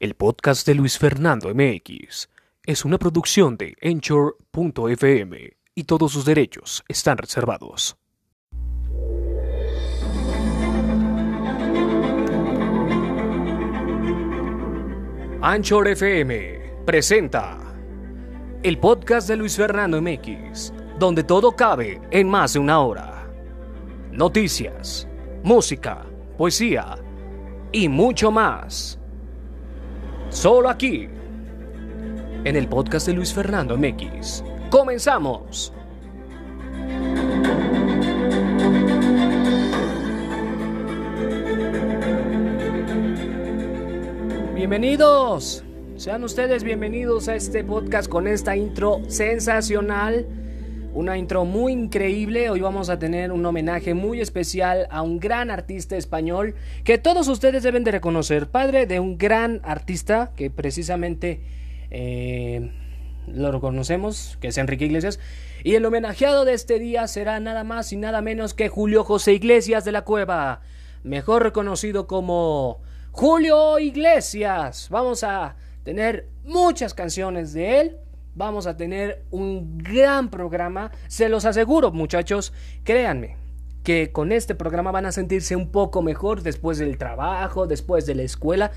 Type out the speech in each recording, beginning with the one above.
El podcast de Luis Fernando MX es una producción de Anchor.fm y todos sus derechos están reservados. Anchor FM presenta el podcast de Luis Fernando MX, donde todo cabe en más de una hora. Noticias, música, poesía y mucho más. Solo aquí, en el podcast de Luis Fernando MX. Comenzamos. Bienvenidos. Sean ustedes bienvenidos a este podcast con esta intro sensacional. Una intro muy increíble. Hoy vamos a tener un homenaje muy especial a un gran artista español que todos ustedes deben de reconocer. Padre de un gran artista que precisamente eh, lo reconocemos, que es Enrique Iglesias. Y el homenajeado de este día será nada más y nada menos que Julio José Iglesias de la Cueva. Mejor reconocido como Julio Iglesias. Vamos a tener muchas canciones de él. Vamos a tener un gran programa. Se los aseguro, muchachos. Créanme que con este programa van a sentirse un poco mejor después del trabajo, después de la escuela.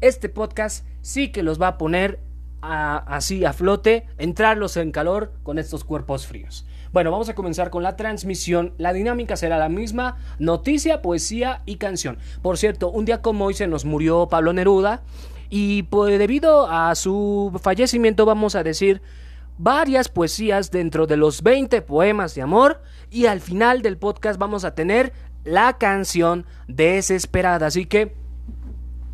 Este podcast sí que los va a poner así a flote, entrarlos en calor con estos cuerpos fríos. Bueno, vamos a comenzar con la transmisión. La dinámica será la misma, noticia, poesía y canción. Por cierto, un día como hoy se nos murió Pablo Neruda y pues, debido a su fallecimiento vamos a decir varias poesías dentro de los 20 poemas de amor y al final del podcast vamos a tener la canción desesperada. Así que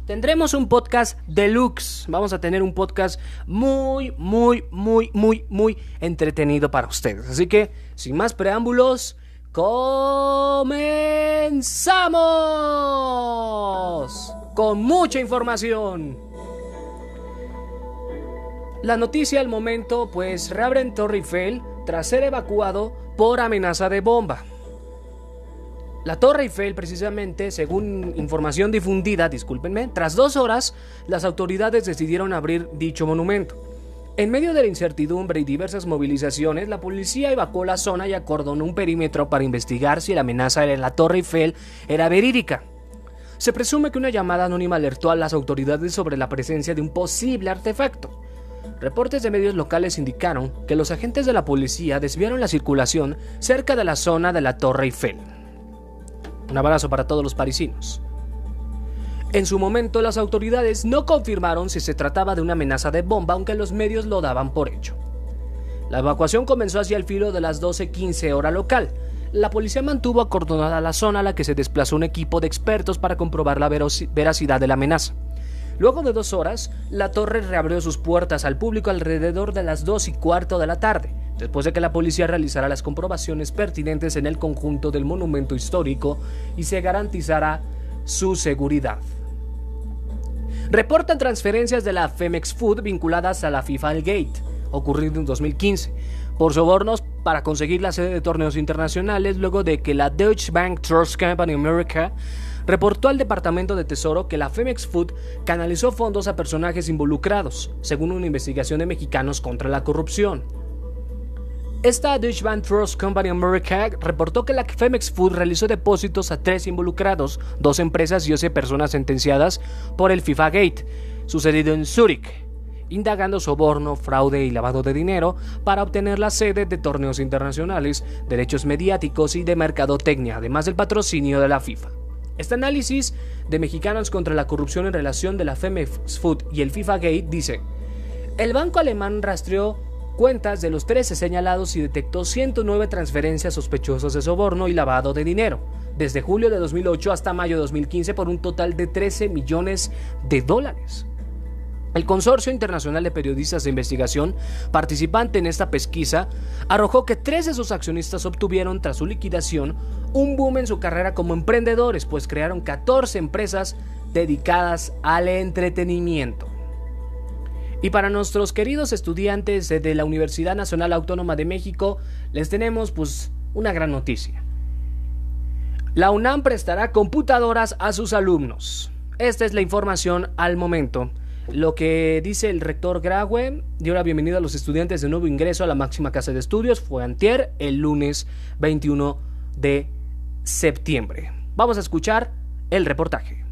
tendremos un podcast deluxe. Vamos a tener un podcast muy, muy, muy, muy, muy entretenido para ustedes. Así que, sin más preámbulos, comenzamos con mucha información. La noticia al momento, pues reabren Torre Eiffel tras ser evacuado por amenaza de bomba. La Torre Eiffel, precisamente, según información difundida, discúlpenme, tras dos horas, las autoridades decidieron abrir dicho monumento. En medio de la incertidumbre y diversas movilizaciones, la policía evacuó la zona y acordonó un perímetro para investigar si la amenaza en la Torre Eiffel era verídica. Se presume que una llamada anónima alertó a las autoridades sobre la presencia de un posible artefacto. Reportes de medios locales indicaron que los agentes de la policía desviaron la circulación cerca de la zona de la Torre Eiffel. Un abrazo para todos los parisinos. En su momento, las autoridades no confirmaron si se trataba de una amenaza de bomba, aunque los medios lo daban por hecho. La evacuación comenzó hacia el filo de las 12:15 hora local. La policía mantuvo acordonada la zona a la que se desplazó un equipo de expertos para comprobar la veracidad de la amenaza. Luego de dos horas, la torre reabrió sus puertas al público alrededor de las dos y cuarto de la tarde después de que la policía realizara las comprobaciones pertinentes en el conjunto del monumento histórico y se garantizara su seguridad. Reportan transferencias de la Femex Food vinculadas a la FIFA Gate, ocurrido en 2015, por sobornos para conseguir la sede de torneos internacionales luego de que la Deutsche Bank Trust Company America reportó al Departamento de Tesoro que la Femex Food canalizó fondos a personajes involucrados, según una investigación de mexicanos contra la corrupción. Esta Deutsche Bank Trust Company America reportó que la Femex Food realizó depósitos a tres involucrados, dos empresas y 11 personas sentenciadas por el FIFA Gate, sucedido en Zúrich, indagando soborno, fraude y lavado de dinero para obtener la sede de torneos internacionales, derechos mediáticos y de mercadotecnia, además del patrocinio de la FIFA. Este análisis de mexicanos contra la corrupción en relación de la Femex Food y el FIFA Gate dice, el banco alemán rastreó cuentas de los 13 señalados y detectó 109 transferencias sospechosas de soborno y lavado de dinero, desde julio de 2008 hasta mayo de 2015 por un total de 13 millones de dólares. El Consorcio Internacional de Periodistas de Investigación, participante en esta pesquisa, arrojó que tres de sus accionistas obtuvieron, tras su liquidación, un boom en su carrera como emprendedores, pues crearon 14 empresas dedicadas al entretenimiento. Y para nuestros queridos estudiantes de la Universidad Nacional Autónoma de México, les tenemos pues una gran noticia. La UNAM prestará computadoras a sus alumnos. Esta es la información al momento. Lo que dice el rector Graue dio la bienvenida a los estudiantes de nuevo ingreso a la máxima casa de estudios fue antier, el lunes 21 de septiembre. Vamos a escuchar el reportaje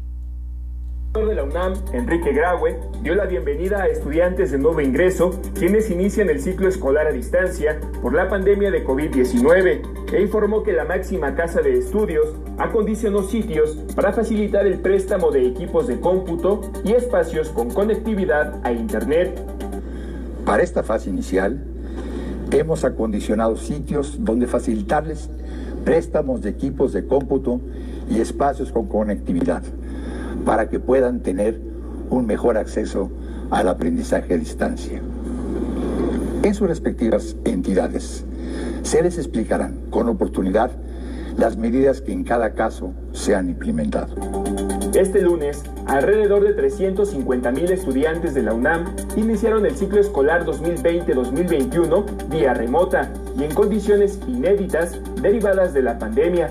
de la UNAM, Enrique Graue, dio la bienvenida a estudiantes de nuevo ingreso, quienes inician el ciclo escolar a distancia por la pandemia de COVID-19, e informó que la máxima casa de estudios acondicionó sitios para facilitar el préstamo de equipos de cómputo y espacios con conectividad a Internet. Para esta fase inicial, hemos acondicionado sitios donde facilitarles préstamos de equipos de cómputo y espacios con conectividad para que puedan tener un mejor acceso al aprendizaje a distancia. En sus respectivas entidades se les explicarán con oportunidad las medidas que en cada caso se han implementado. Este lunes, alrededor de 350 mil estudiantes de la UNAM iniciaron el ciclo escolar 2020-2021 vía remota y en condiciones inéditas derivadas de la pandemia,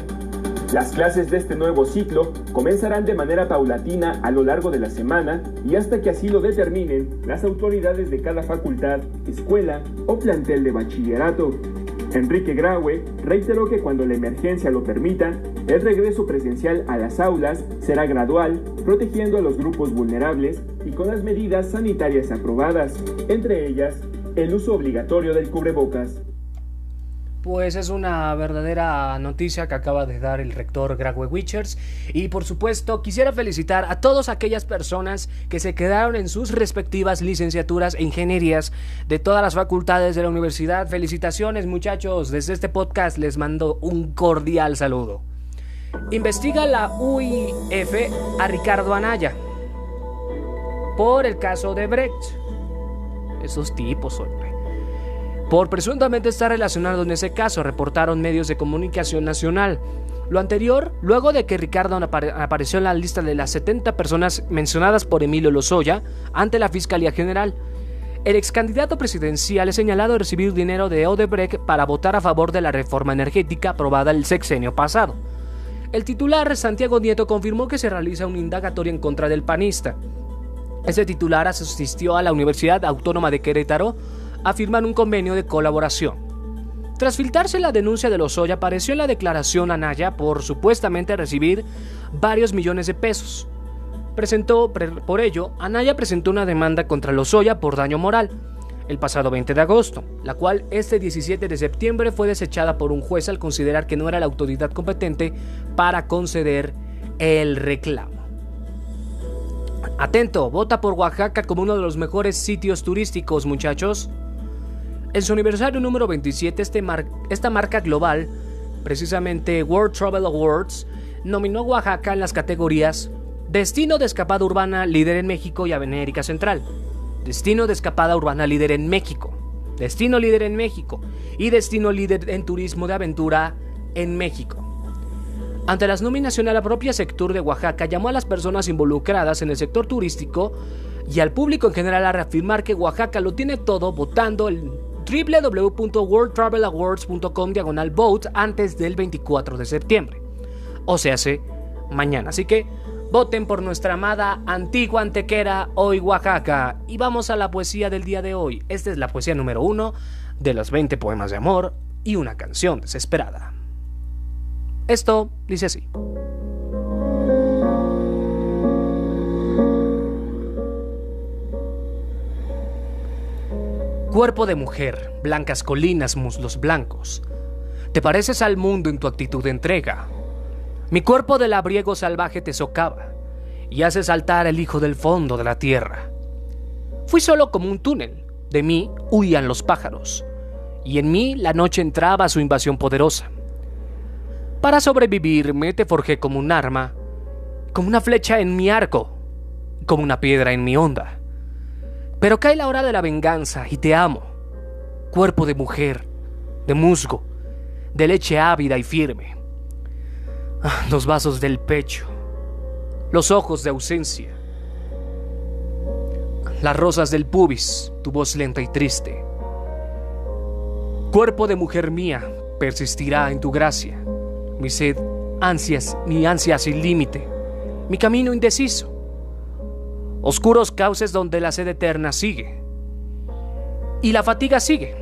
las clases de este nuevo ciclo comenzarán de manera paulatina a lo largo de la semana y hasta que así lo determinen las autoridades de cada facultad, escuela o plantel de bachillerato. Enrique Graue reiteró que cuando la emergencia lo permita, el regreso presencial a las aulas será gradual, protegiendo a los grupos vulnerables y con las medidas sanitarias aprobadas, entre ellas el uso obligatorio del cubrebocas pues es una verdadera noticia que acaba de dar el rector Grague Witchers. Y por supuesto, quisiera felicitar a todas aquellas personas que se quedaron en sus respectivas licenciaturas e ingenierías de todas las facultades de la universidad. Felicitaciones, muchachos. Desde este podcast les mando un cordial saludo. Investiga la UIF a Ricardo Anaya por el caso de Brecht. Esos tipos, hombre por presuntamente estar relacionado en ese caso, reportaron medios de comunicación nacional. Lo anterior, luego de que Ricardo apareció en la lista de las 70 personas mencionadas por Emilio Lozoya ante la Fiscalía General. El ex candidato presidencial es señalado de recibir dinero de Odebrecht para votar a favor de la reforma energética aprobada el sexenio pasado. El titular Santiago Nieto confirmó que se realiza un indagatorio en contra del panista. Ese titular asistió a la Universidad Autónoma de Querétaro a firmar un convenio de colaboración. Tras filtrarse la denuncia de Lozoya, apareció en la declaración a Naya por supuestamente recibir varios millones de pesos. Presentó, por ello, Anaya presentó una demanda contra Lozoya por daño moral el pasado 20 de agosto, la cual este 17 de septiembre fue desechada por un juez al considerar que no era la autoridad competente para conceder el reclamo. Atento, vota por Oaxaca como uno de los mejores sitios turísticos, muchachos. En su aniversario número 27, este esta marca global, precisamente World Travel Awards, nominó a Oaxaca en las categorías Destino de escapada urbana líder en México y América Central, Destino de escapada urbana líder en México, Destino líder en México. Y Destino líder en turismo de aventura en México. Ante las nominaciones, la propia sector de Oaxaca llamó a las personas involucradas en el sector turístico y al público en general a reafirmar que Oaxaca lo tiene todo votando el www.worldtravelawards.com diagonal vote antes del 24 de septiembre. O se hace mañana. Así que voten por nuestra amada antigua antequera, hoy Oaxaca. Y vamos a la poesía del día de hoy. Esta es la poesía número uno de los 20 poemas de amor y una canción desesperada. Esto dice así. Cuerpo de mujer, blancas colinas, muslos blancos. Te pareces al mundo en tu actitud de entrega. Mi cuerpo de labriego salvaje te socava y hace saltar el hijo del fondo de la tierra. Fui solo como un túnel, de mí huían los pájaros, y en mí la noche entraba su invasión poderosa. Para sobrevivir me te forjé como un arma, como una flecha en mi arco, como una piedra en mi onda. Pero cae la hora de la venganza y te amo. Cuerpo de mujer, de musgo, de leche ávida y firme. Ah, los vasos del pecho, los ojos de ausencia. Las rosas del pubis, tu voz lenta y triste. Cuerpo de mujer mía, persistirá en tu gracia. Mi sed, ansias, mi ansia sin límite. Mi camino indeciso oscuros cauces donde la sed eterna sigue y la fatiga sigue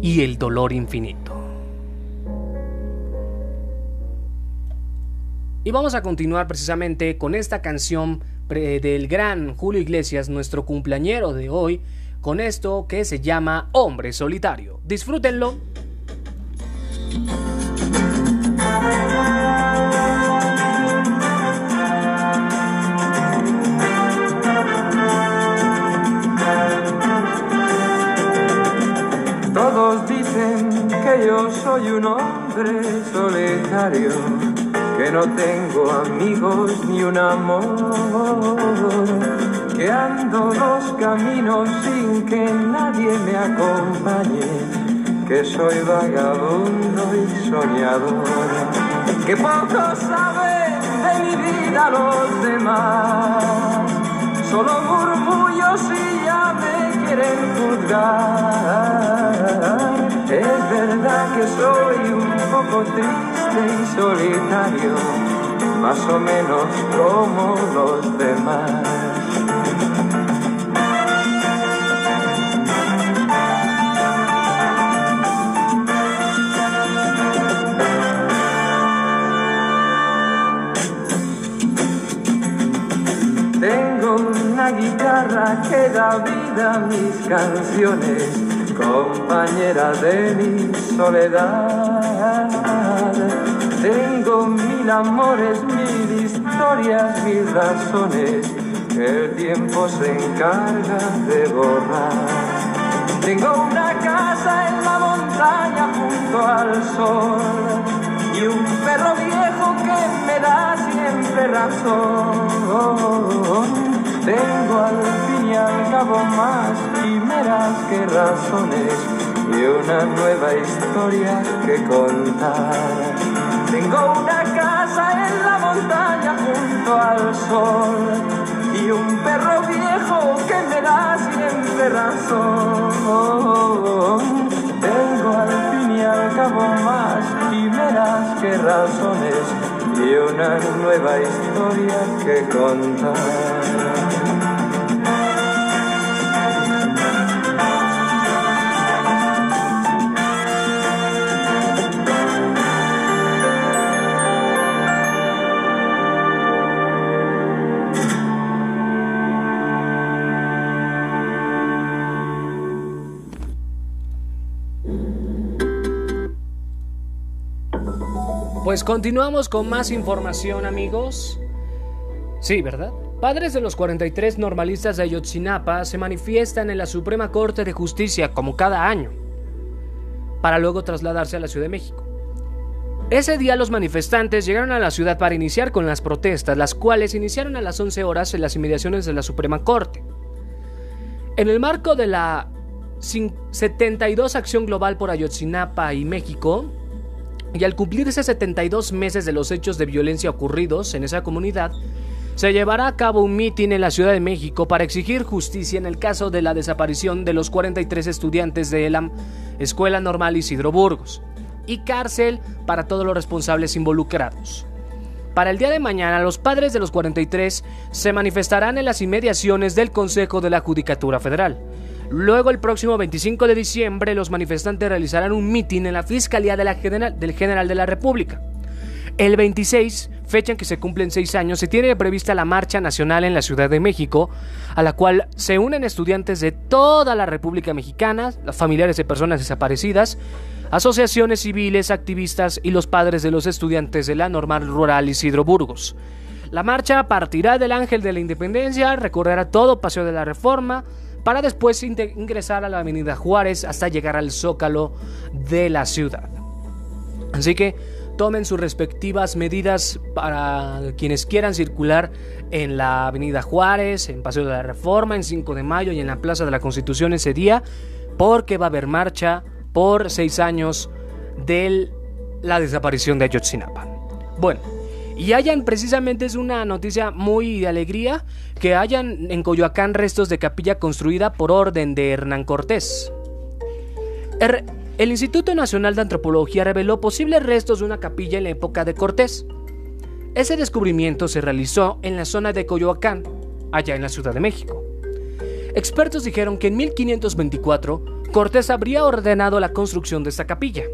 y el dolor infinito. Y vamos a continuar precisamente con esta canción del gran Julio Iglesias, nuestro cumpleañero de hoy, con esto que se llama Hombre Solitario. Disfrútenlo. Que yo soy un hombre solitario, que no tengo amigos ni un amor, que ando los caminos sin que nadie me acompañe, que soy vagabundo y soñador, que poco saben de mi vida los demás, solo murmullos y ya me quieren juzgar. Es verdad que soy un poco triste y solitario, más o menos como los demás. Tengo una guitarra que da vida a mis canciones, compañera de mi soledad. Tengo mil amores, mil historias, mil razones que el tiempo se encarga de borrar. Tengo una casa en la montaña junto al sol y un perro viejo que me da siempre razón. Tengo al fin y al cabo más quimeras que razones y una nueva historia que contar. Tengo una casa en la montaña junto al sol y un perro viejo que me da siempre razón. Tengo al fin y al cabo más quimeras que razones y una nueva historia que contar. Pues continuamos con más información, amigos. Sí, ¿verdad? Padres de los 43 normalistas de Ayotzinapa se manifiestan en la Suprema Corte de Justicia como cada año, para luego trasladarse a la Ciudad de México. Ese día los manifestantes llegaron a la ciudad para iniciar con las protestas, las cuales iniciaron a las 11 horas en las inmediaciones de la Suprema Corte. En el marco de la 72 Acción Global por Ayotzinapa y México, y al cumplirse 72 meses de los hechos de violencia ocurridos en esa comunidad, se llevará a cabo un mitin en la Ciudad de México para exigir justicia en el caso de la desaparición de los 43 estudiantes de la Escuela Normal Isidro Burgos y cárcel para todos los responsables involucrados. Para el día de mañana, los padres de los 43 se manifestarán en las inmediaciones del Consejo de la Judicatura Federal. Luego, el próximo 25 de diciembre, los manifestantes realizarán un mitin en la Fiscalía del General de la República. El 26, fecha en que se cumplen seis años, se tiene prevista la Marcha Nacional en la Ciudad de México, a la cual se unen estudiantes de toda la República Mexicana, los familiares de personas desaparecidas, asociaciones civiles, activistas y los padres de los estudiantes de la Normal Rural Isidro Burgos. La marcha partirá del Ángel de la Independencia, recorrerá todo Paseo de la Reforma, para después ingresar a la Avenida Juárez hasta llegar al Zócalo de la ciudad. Así que tomen sus respectivas medidas para quienes quieran circular en la Avenida Juárez, en Paseo de la Reforma, en 5 de mayo y en la Plaza de la Constitución ese día, porque va a haber marcha por seis años de la desaparición de Ayotzinapa. Bueno, y hayan precisamente es una noticia muy de alegría que hayan en Coyoacán restos de capilla construida por orden de Hernán Cortés. Er, el Instituto Nacional de Antropología reveló posibles restos de una capilla en la época de Cortés. Ese descubrimiento se realizó en la zona de Coyoacán, allá en la Ciudad de México. Expertos dijeron que en 1524 Cortés habría ordenado la construcción de esta capilla.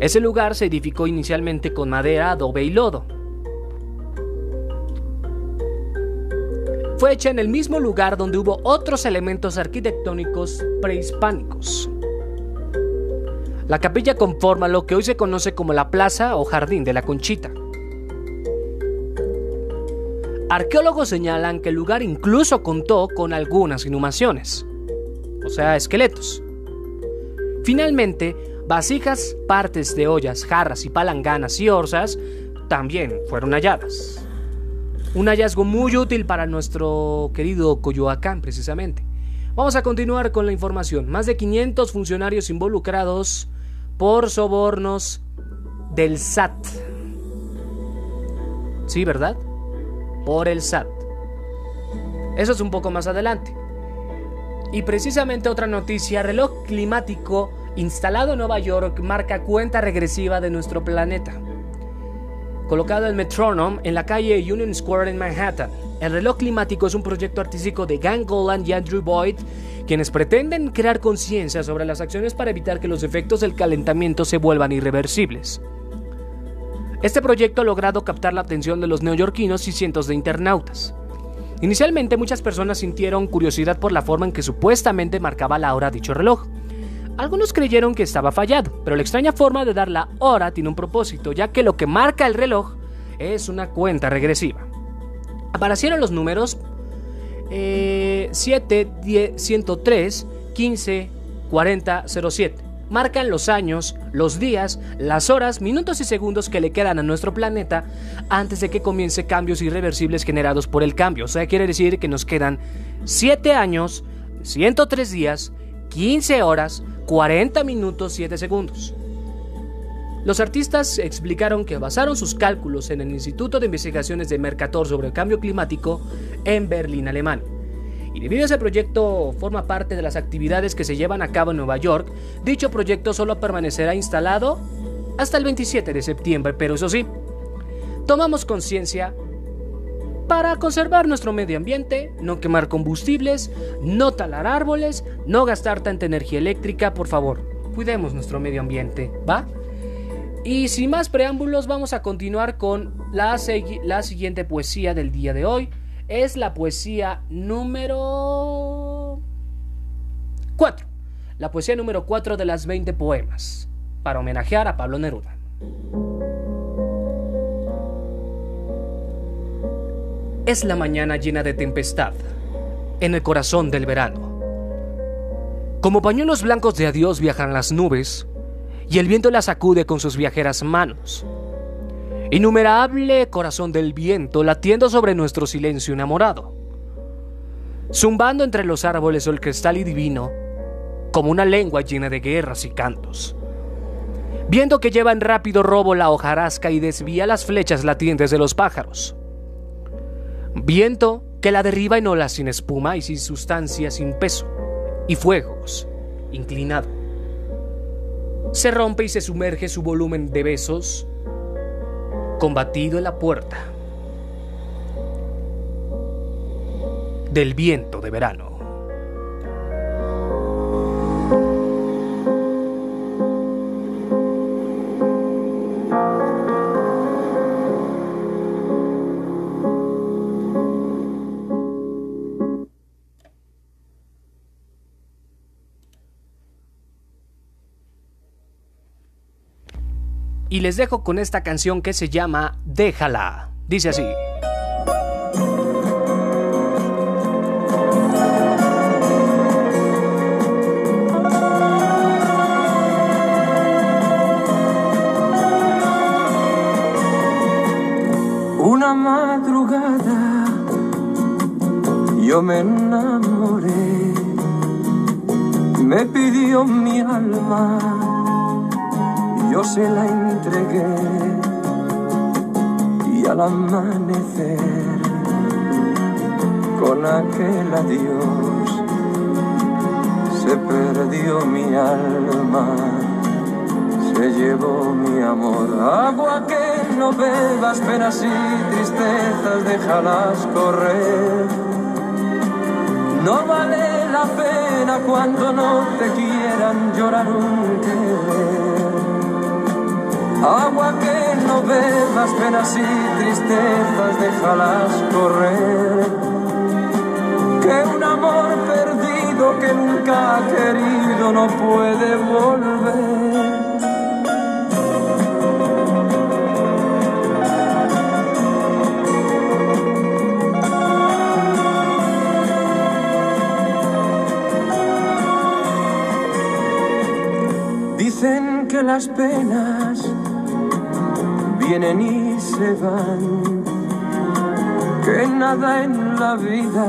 Ese lugar se edificó inicialmente con madera, adobe y lodo. Fue hecha en el mismo lugar donde hubo otros elementos arquitectónicos prehispánicos. La capilla conforma lo que hoy se conoce como la plaza o jardín de la Conchita. Arqueólogos señalan que el lugar incluso contó con algunas inhumaciones, o sea, esqueletos. Finalmente, vasijas, partes de ollas, jarras y palanganas y orzas también fueron halladas. Un hallazgo muy útil para nuestro querido Coyoacán, precisamente. Vamos a continuar con la información. Más de 500 funcionarios involucrados por sobornos del SAT. Sí, ¿verdad? Por el SAT. Eso es un poco más adelante. Y precisamente otra noticia, reloj climático instalado en Nueva York marca cuenta regresiva de nuestro planeta. Colocado en Metronome en la calle Union Square en Manhattan. El reloj climático es un proyecto artístico de Gang Golan y Andrew Boyd, quienes pretenden crear conciencia sobre las acciones para evitar que los efectos del calentamiento se vuelvan irreversibles. Este proyecto ha logrado captar la atención de los neoyorquinos y cientos de internautas. Inicialmente muchas personas sintieron curiosidad por la forma en que supuestamente marcaba la hora dicho reloj. Algunos creyeron que estaba fallado, pero la extraña forma de dar la hora tiene un propósito, ya que lo que marca el reloj es una cuenta regresiva. Aparecieron los números 7, 10, 103, 15, 40, 07. Marcan los años, los días, las horas, minutos y segundos que le quedan a nuestro planeta antes de que comience cambios irreversibles generados por el cambio. O sea, quiere decir que nos quedan 7 años, 103 días, 15 horas, 40 minutos, 7 segundos. Los artistas explicaron que basaron sus cálculos en el Instituto de Investigaciones de Mercator sobre el Cambio Climático en Berlín, Alemania. Y debido a ese proyecto forma parte de las actividades que se llevan a cabo en Nueva York, dicho proyecto solo permanecerá instalado hasta el 27 de septiembre, pero eso sí, tomamos conciencia para conservar nuestro medio ambiente, no quemar combustibles, no talar árboles, no gastar tanta energía eléctrica, por favor, cuidemos nuestro medio ambiente, ¿va? Y sin más preámbulos, vamos a continuar con la, la, siguiente poesía del día de hoy. Es la poesía número 4. La poesía número 4 de las 20 poemas, para homenajear a Pablo Neruda. Es la mañana llena de tempestad, en el corazón del verano. Como pañuelos blancos de adiós viajan las nubes, y el viento la sacude con sus viajeras manos. Innumerable corazón del viento latiendo sobre nuestro silencio enamorado. Zumbando entre los árboles el cristal y divino, como una lengua llena de guerras y cantos. Viendo que lleva en rápido robo la hojarasca y desvía las flechas latientes de los pájaros. Viento que la derriba en olas sin espuma y sin sustancia, sin peso, y fuegos, inclinado se rompe y se sumerge su volumen de besos, combatido en la puerta del viento de verano. Y les dejo con esta canción que se llama Déjala. Dice así. Una madrugada yo me enamoré, me pidió mi alma yo se la entregué y al amanecer con aquel adiós se perdió mi alma, se llevó mi amor, agua que no bebas penas y tristezas, déjalas correr. No vale la pena cuando no te quieran llorar un querer. Agua que no bebas penas y tristezas, déjalas correr. Que un amor perdido que nunca ha querido no puede volver. Dicen que las penas vienen y se van, que nada en la vida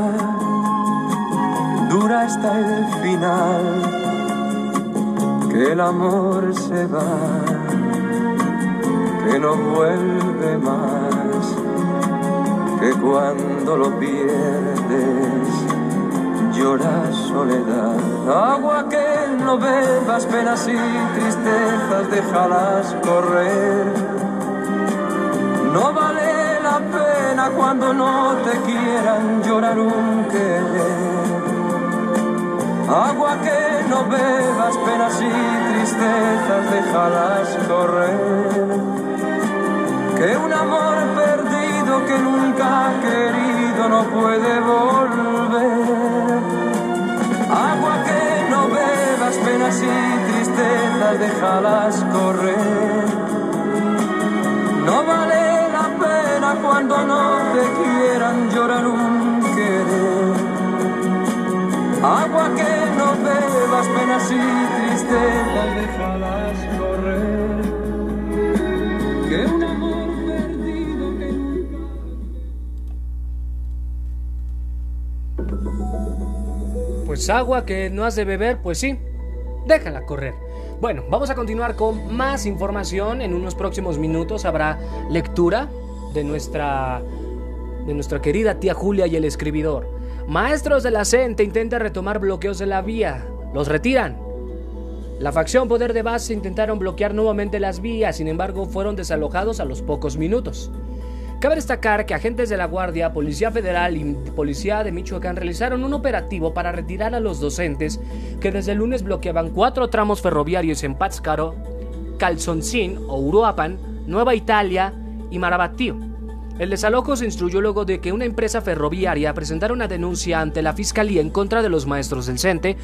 dura hasta el final, que el amor se va, que no vuelve más, que cuando lo pierdes llora soledad. Agua que no bebas penas y tristezas, déjalas correr. No vale la pena cuando no te quieran llorar un querer. Agua que no bebas penas y tristezas, déjalas correr. Que un amor perdido que nunca ha querido no puede volver. Agua que no bebas penas y tristezas, déjalas correr. No vale cuando no te quieran llorar un querer. Agua que no bebas penas y tristezas, déjalas correr. Que un amor perdido que nunca... Pues agua que no has de beber, pues sí, déjala correr. Bueno, vamos a continuar con más información. En unos próximos minutos habrá lectura de nuestra, de nuestra querida tía Julia y el escribidor. Maestros de la CENTE intentan retomar bloqueos de la vía. Los retiran. La facción Poder de Base intentaron bloquear nuevamente las vías, sin embargo fueron desalojados a los pocos minutos. Cabe destacar que agentes de la Guardia, Policía Federal y Policía de Michoacán realizaron un operativo para retirar a los docentes que desde el lunes bloqueaban cuatro tramos ferroviarios en Pátzcuaro, Calzoncín o Uruapan, Nueva Italia y Marabatío. El desalojo se instruyó luego de que una empresa ferroviaria presentara una denuncia ante la Fiscalía en contra de los maestros del CENTE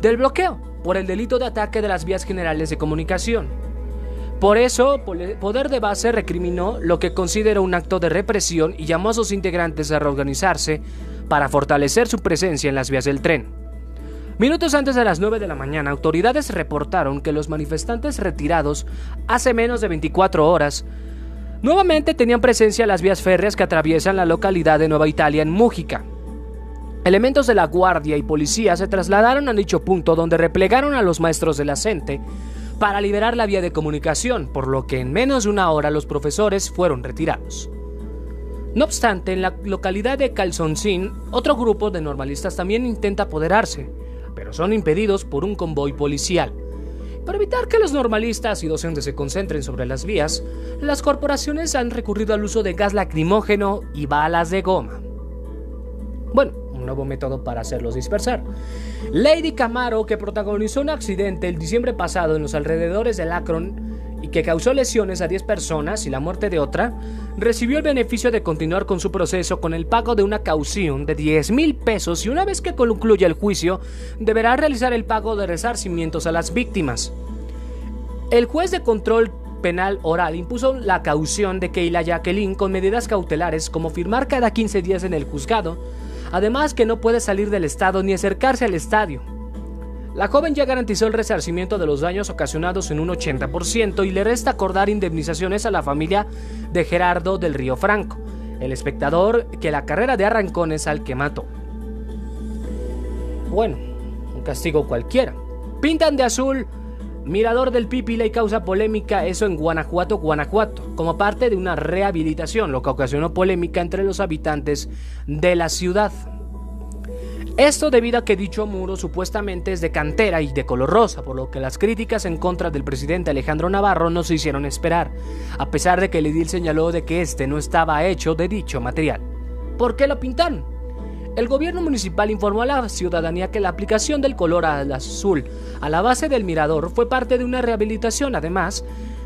del bloqueo por el delito de ataque de las vías generales de comunicación. Por eso, Poder de Base recriminó lo que consideró un acto de represión y llamó a sus integrantes a reorganizarse para fortalecer su presencia en las vías del tren. Minutos antes de las 9 de la mañana, autoridades reportaron que los manifestantes retirados hace menos de 24 horas nuevamente tenían presencia en las vías férreas que atraviesan la localidad de Nueva Italia en Mújica. Elementos de la guardia y policía se trasladaron a dicho punto donde replegaron a los maestros de la para liberar la vía de comunicación, por lo que en menos de una hora los profesores fueron retirados. No obstante, en la localidad de Calzoncín, otro grupo de normalistas también intenta apoderarse, pero son impedidos por un convoy policial. Para evitar que los normalistas y docentes se concentren sobre las vías, las corporaciones han recurrido al uso de gas lacrimógeno y balas de goma. Bueno, un nuevo método para hacerlos dispersar. Lady Camaro, que protagonizó un accidente el diciembre pasado en los alrededores del Akron y que causó lesiones a 10 personas y la muerte de otra, recibió el beneficio de continuar con su proceso con el pago de una caución de 10 mil pesos y una vez que concluya el juicio, deberá realizar el pago de resarcimientos a las víctimas. El juez de control penal oral impuso la caución de Keila Jacqueline con medidas cautelares como firmar cada 15 días en el juzgado, además que no puede salir del estado ni acercarse al estadio. La joven ya garantizó el resarcimiento de los daños ocasionados en un 80% y le resta acordar indemnizaciones a la familia de Gerardo del Río Franco, el espectador que la carrera de arrancones al que mató. Bueno, un castigo cualquiera. Pintan de azul Mirador del Pipila y causa polémica eso en Guanajuato, Guanajuato, como parte de una rehabilitación, lo que ocasionó polémica entre los habitantes de la ciudad. Esto debido a que dicho muro supuestamente es de cantera y de color rosa, por lo que las críticas en contra del presidente Alejandro Navarro no se hicieron esperar, a pesar de que el edil señaló de que este no estaba hecho de dicho material. ¿Por qué lo pintaron? El gobierno municipal informó a la ciudadanía que la aplicación del color azul a la base del mirador fue parte de una rehabilitación. Además,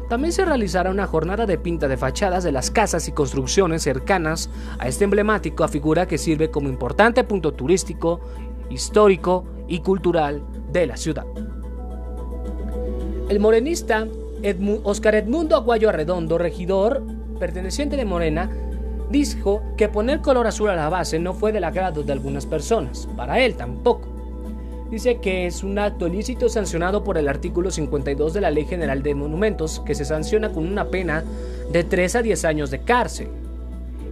también se realizará una jornada de pinta de fachadas de las casas y construcciones cercanas a este emblemático figura que sirve como importante punto turístico, histórico y cultural de la ciudad. El morenista Oscar Edmundo Aguayo Arredondo, regidor perteneciente de Morena, dijo que poner color azul a la base no fue del agrado de algunas personas, para él tampoco dice que es un acto ilícito sancionado por el artículo 52 de la Ley General de Monumentos, que se sanciona con una pena de 3 a 10 años de cárcel.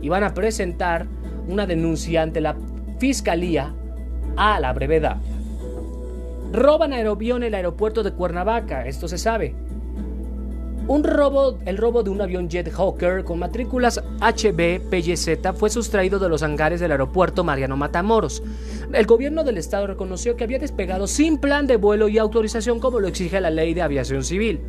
Y van a presentar una denuncia ante la Fiscalía a la brevedad. Roban aeroavión en el aeropuerto de Cuernavaca, esto se sabe. Un robo, el robo de un avión Jet Hawker con matrículas HB-PYZ fue sustraído de los hangares del aeropuerto Mariano Matamoros. El gobierno del estado reconoció que había despegado sin plan de vuelo y autorización como lo exige la ley de aviación civil.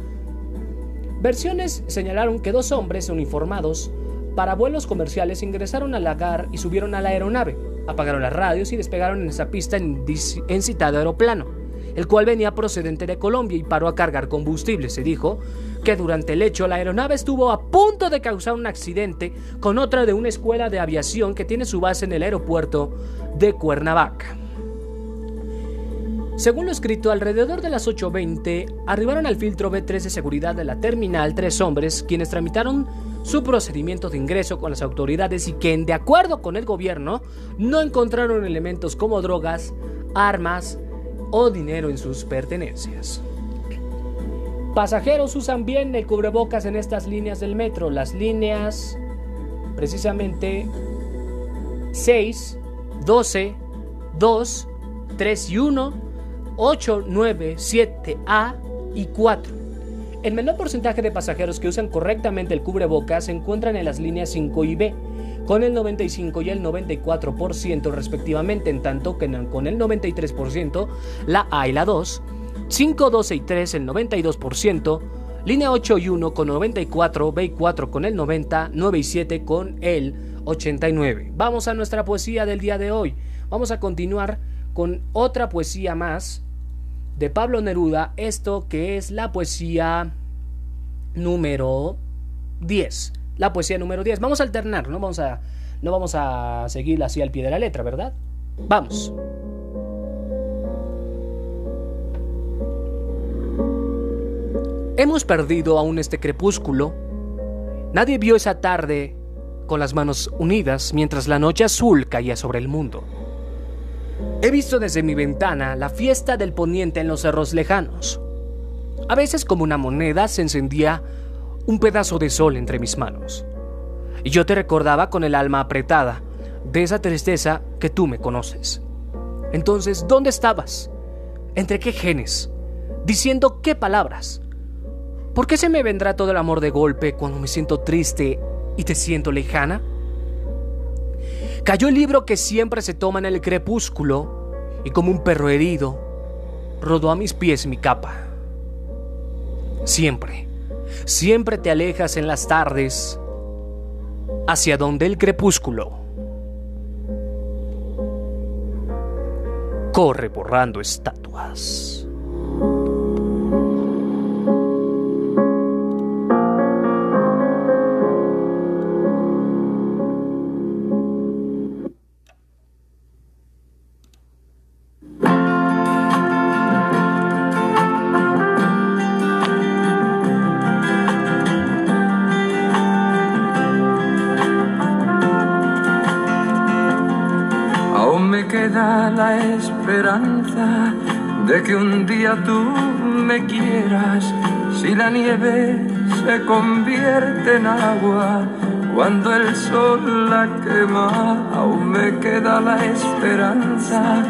Versiones señalaron que dos hombres uniformados para vuelos comerciales ingresaron al hangar y subieron a la aeronave, apagaron las radios y despegaron en esa pista en, en citado aeroplano el cual venía procedente de Colombia y paró a cargar combustible. Se dijo que durante el hecho la aeronave estuvo a punto de causar un accidente con otra de una escuela de aviación que tiene su base en el aeropuerto de Cuernavaca. Según lo escrito, alrededor de las 8.20 arribaron al filtro B3 de seguridad de la terminal tres hombres quienes tramitaron su procedimiento de ingreso con las autoridades y que, de acuerdo con el gobierno, no encontraron elementos como drogas, armas, o dinero en sus pertenencias. Pasajeros usan bien el cubrebocas en estas líneas del metro, las líneas precisamente 6, 12, 2, 3 y 1, 8, 9, 7, A y 4. El menor porcentaje de pasajeros que usan correctamente el cubrebocas se encuentran en las líneas 5 y B, con el 95 y el 94% respectivamente, en tanto que con el 93% la A y la 2, 5, 12 y 3 el 92%, línea 8 y 1 con 94, B y 4 con el 90, 9 y 7 con el 89. Vamos a nuestra poesía del día de hoy. Vamos a continuar con otra poesía más de Pablo Neruda, esto que es la poesía número 10 la poesía número 10. Vamos a alternar, no vamos a, no vamos a seguir así al pie de la letra, ¿verdad? Vamos. Hemos perdido aún este crepúsculo. Nadie vio esa tarde con las manos unidas mientras la noche azul caía sobre el mundo. He visto desde mi ventana la fiesta del poniente en los cerros lejanos. A veces como una moneda se encendía un pedazo de sol entre mis manos. Y yo te recordaba con el alma apretada de esa tristeza que tú me conoces. Entonces, ¿dónde estabas? ¿Entre qué genes? ¿Diciendo qué palabras? ¿Por qué se me vendrá todo el amor de golpe cuando me siento triste y te siento lejana? Cayó el libro que siempre se toma en el crepúsculo y como un perro herido, rodó a mis pies mi capa. Siempre siempre te alejas en las tardes hacia donde el crepúsculo corre borrando estatuas. Tú me quieras, si la nieve se convierte en agua, cuando el sol la quema, aún me queda la esperanza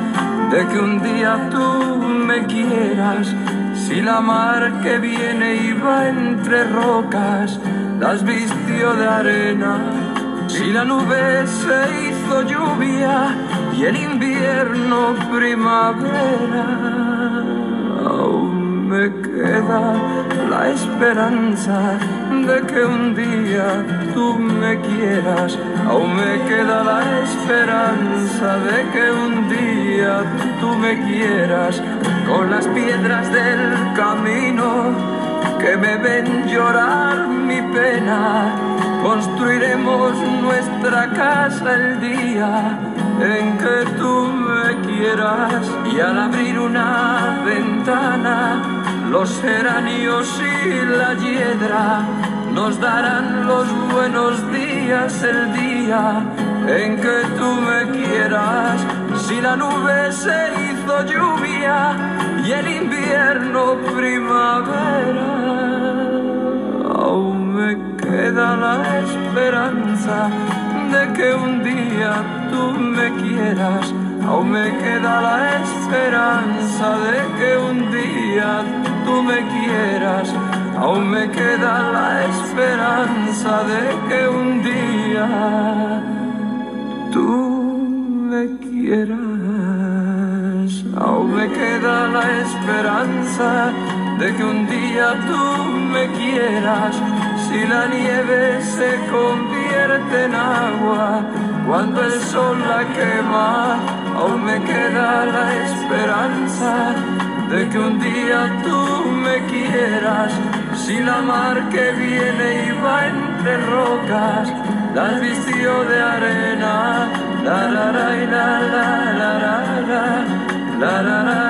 de que un día tú me quieras, si la mar que viene y va entre rocas, las vistió de arena, si la nube se hizo lluvia y el invierno primavera. Esperanza de que un día tú me quieras. Aún me queda la esperanza de que un día tú me quieras. Con las piedras del camino que me ven llorar mi pena construiremos nuestra casa el día en que tú me quieras y al abrir una ventana los geranios y la hiedra nos darán los buenos días el día en que tú me quieras si la nube se hizo lluvia y el invierno primavera aún me queda la esperanza de que un día tú me quieras. Aún me queda la esperanza de que un día tú me quieras. Aún me queda la esperanza de que un día tú me quieras. Aún me queda la esperanza de que un día tú me quieras si la nieve se convierte en agua, cuando el sol la quema, aún me queda la esperanza de que un día tú me quieras. Si la mar que viene y va entre rocas, las vistió de arena, la la la la la la la la la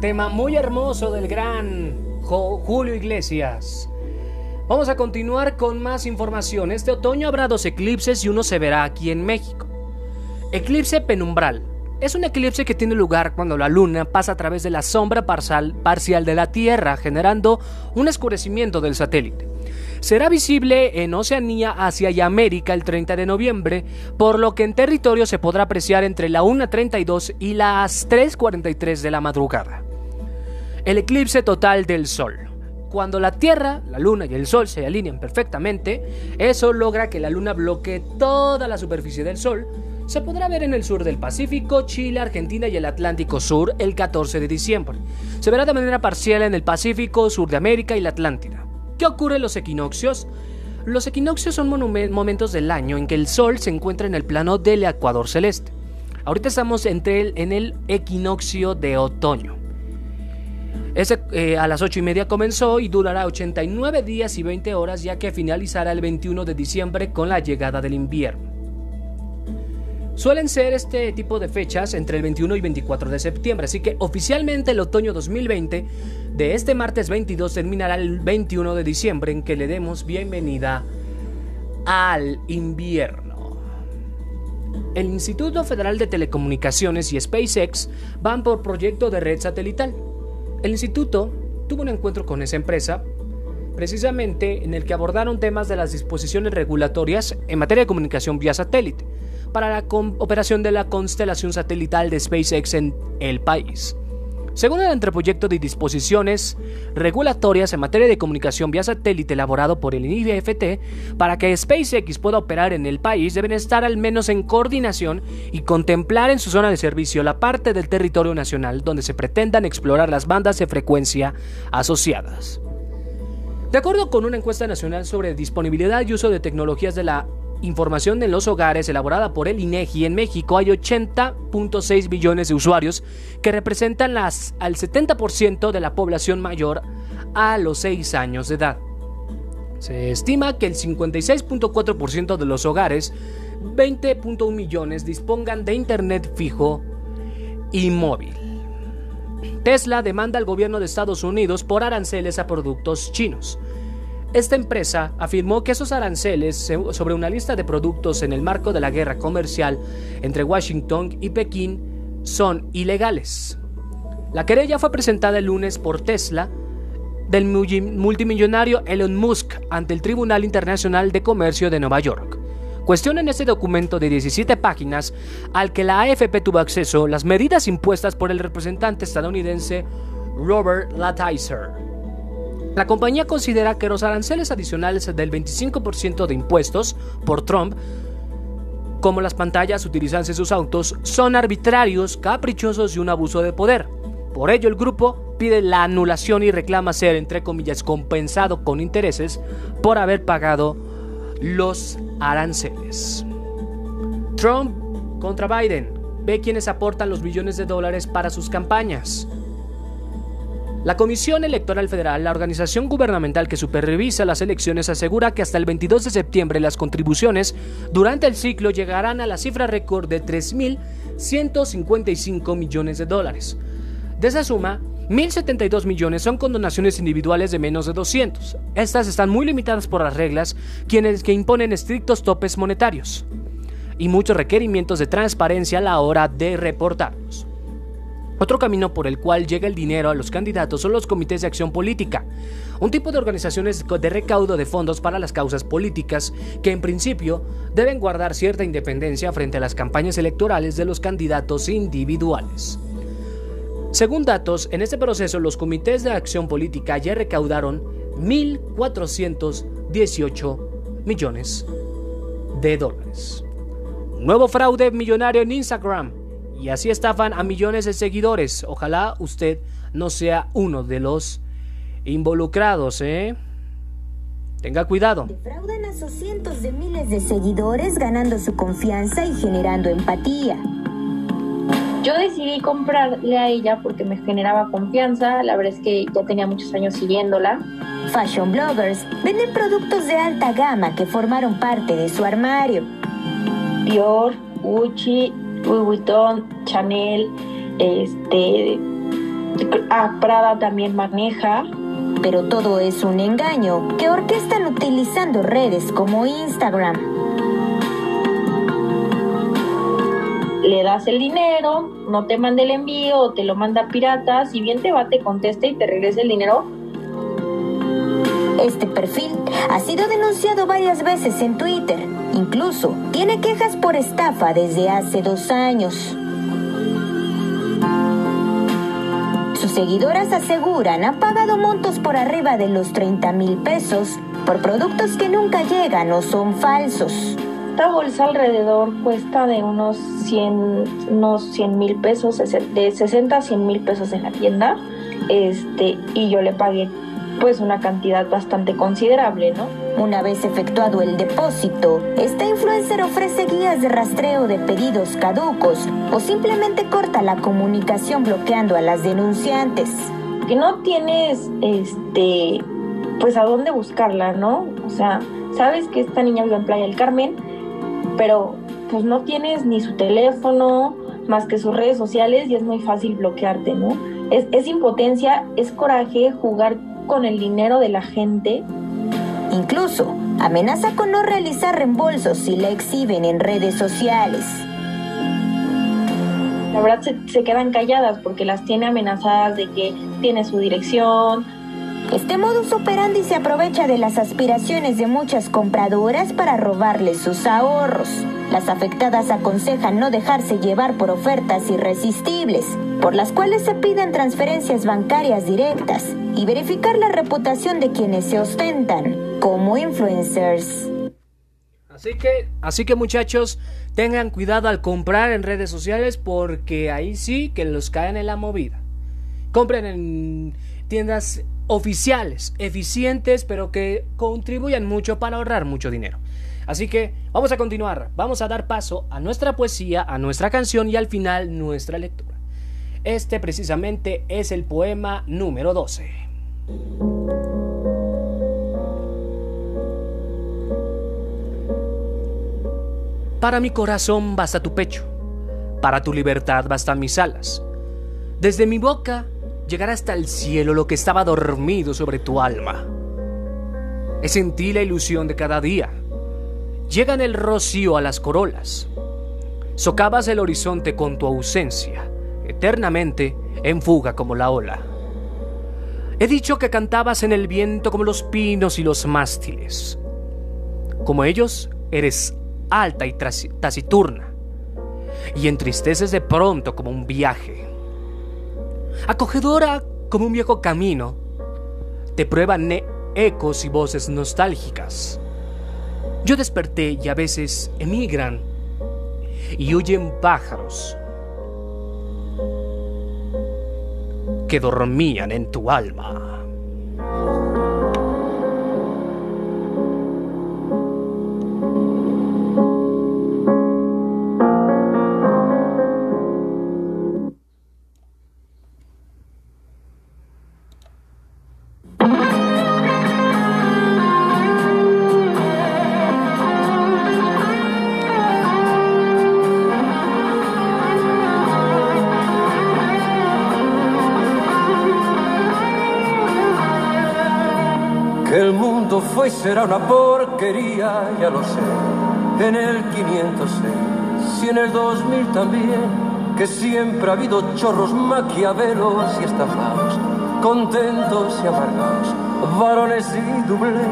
tema muy hermoso del gran Julio Iglesias. Vamos a continuar con más información. Este otoño habrá dos eclipses y uno se verá aquí en México. Eclipse penumbral. Es un eclipse que tiene lugar cuando la luna pasa a través de la sombra parcial, de la Tierra, generando un escurecimiento del satélite. Será visible en Oceanía, Asia y América el 30 de noviembre, por lo que en territorio se podrá apreciar entre la 1.32 y las 3.43 de la madrugada el eclipse total del Sol. Cuando la Tierra, la Luna y el Sol se alinean perfectamente, eso logra que la Luna bloquee toda la superficie del Sol. Se podrá ver en el sur del Pacífico, Chile, Argentina y el Atlántico Sur el 14 de diciembre. Se verá de manera parcial en el Pacífico, Sur de América y la Atlántida. ¿Qué ocurre en los equinoccios? Los equinoccios son momentos del año en que el Sol se encuentra en el plano del ecuador celeste. Ahorita estamos entre el, en el equinoccio de otoño. Ese eh, a las 8 y media comenzó y durará 89 días y 20 horas ya que finalizará el 21 de diciembre con la llegada del invierno. Suelen ser este tipo de fechas entre el 21 y 24 de septiembre, así que oficialmente el otoño 2020 de este martes 22 terminará el 21 de diciembre en que le demos bienvenida al invierno. El Instituto Federal de Telecomunicaciones y SpaceX van por proyecto de red satelital. El instituto tuvo un encuentro con esa empresa precisamente en el que abordaron temas de las disposiciones regulatorias en materia de comunicación vía satélite para la operación de la constelación satelital de SpaceX en el país. Según el anteproyecto de disposiciones regulatorias en materia de comunicación vía satélite elaborado por el IFT, para que SpaceX pueda operar en el país deben estar al menos en coordinación y contemplar en su zona de servicio la parte del territorio nacional donde se pretendan explorar las bandas de frecuencia asociadas. De acuerdo con una encuesta nacional sobre disponibilidad y uso de tecnologías de la información en los hogares elaborada por el INEGI, en México hay 80.6 billones de usuarios que representan las, al 70% de la población mayor a los 6 años de edad. Se estima que el 56.4% de los hogares, 20.1 millones, dispongan de Internet fijo y móvil. Tesla demanda al gobierno de Estados Unidos por aranceles a productos chinos. Esta empresa afirmó que esos aranceles sobre una lista de productos en el marco de la guerra comercial entre Washington y Pekín son ilegales. La querella fue presentada el lunes por Tesla del multimillonario Elon Musk ante el Tribunal Internacional de Comercio de Nueva York, Cuestiona en este documento de 17 páginas al que la AFP tuvo acceso las medidas impuestas por el representante estadounidense Robert Lighthizer. La compañía considera que los aranceles adicionales del 25% de impuestos por Trump, como las pantallas utilizadas en sus autos, son arbitrarios, caprichosos y un abuso de poder. Por ello, el grupo pide la anulación y reclama ser, entre comillas, compensado con intereses por haber pagado los aranceles. Trump contra Biden. Ve quienes aportan los billones de dólares para sus campañas. La Comisión Electoral Federal, la organización gubernamental que supervisa las elecciones, asegura que hasta el 22 de septiembre las contribuciones durante el ciclo llegarán a la cifra récord de 3.155 millones de dólares. De esa suma, 1.072 millones son con donaciones individuales de menos de 200. Estas están muy limitadas por las reglas, quienes que imponen estrictos topes monetarios y muchos requerimientos de transparencia a la hora de reportarlos. Otro camino por el cual llega el dinero a los candidatos son los comités de acción política, un tipo de organizaciones de recaudo de fondos para las causas políticas que en principio deben guardar cierta independencia frente a las campañas electorales de los candidatos individuales. Según datos, en este proceso los comités de acción política ya recaudaron 1.418 millones de dólares. Nuevo fraude millonario en Instagram. Y así estafan a millones de seguidores. Ojalá usted no sea uno de los involucrados, ¿eh? Tenga cuidado. Defraudan a sus cientos de miles de seguidores ganando su confianza y generando empatía. Yo decidí comprarle a ella porque me generaba confianza, la verdad es que ya tenía muchos años siguiéndola. Fashion bloggers venden productos de alta gama que formaron parte de su armario. Dior, Gucci, Louis Vuitton, Chanel, este, ah, Prada también maneja. Pero todo es un engaño que orquestan utilizando redes como Instagram. le das el dinero, no te manda el envío te lo manda pirata, si bien te va, te contesta y te regresa el dinero. Este perfil ha sido denunciado varias veces en Twitter. Incluso tiene quejas por estafa desde hace dos años. Sus seguidoras aseguran han pagado montos por arriba de los 30 mil pesos por productos que nunca llegan o son falsos. Esta bolsa alrededor cuesta de unos 100 unos 100 mil pesos, de 60 a 100 mil pesos en la tienda, este, y yo le pagué pues una cantidad bastante considerable, ¿no? Una vez efectuado el depósito, esta influencer ofrece guías de rastreo de pedidos caducos o simplemente corta la comunicación bloqueando a las denunciantes. Que no tienes, este, pues a dónde buscarla, ¿no? O sea, sabes que esta niña vive en Playa del Carmen, pero pues no tienes ni su teléfono más que sus redes sociales y es muy fácil bloquearte, ¿no? Es, es impotencia, es coraje jugar con el dinero de la gente. Incluso amenaza con no realizar reembolsos si la exhiben en redes sociales. La verdad se, se quedan calladas porque las tiene amenazadas de que tiene su dirección, este modus operandi se aprovecha de las aspiraciones de muchas compradoras para robarles sus ahorros. Las afectadas aconsejan no dejarse llevar por ofertas irresistibles, por las cuales se piden transferencias bancarias directas y verificar la reputación de quienes se ostentan como influencers. Así que, así que muchachos, tengan cuidado al comprar en redes sociales porque ahí sí que los caen en la movida. Compren en tiendas oficiales, eficientes, pero que contribuyan mucho para ahorrar mucho dinero. Así que vamos a continuar, vamos a dar paso a nuestra poesía, a nuestra canción y al final nuestra lectura. Este precisamente es el poema número 12. Para mi corazón basta tu pecho, para tu libertad bastan mis alas. Desde mi boca llegar hasta el cielo lo que estaba dormido sobre tu alma. Es en ti la ilusión de cada día. Llega en el rocío a las corolas. Socavas el horizonte con tu ausencia, eternamente en fuga como la ola. He dicho que cantabas en el viento como los pinos y los mástiles. Como ellos, eres alta y taciturna, y entristeces de pronto como un viaje. Acogedora como un viejo camino, te prueban ecos y voces nostálgicas. Yo desperté y a veces emigran y huyen pájaros que dormían en tu alma. Será una porquería, ya lo sé, en el 506 y en el 2000 también, que siempre ha habido chorros maquiavelos y estafados, contentos y amargados, varones y doble,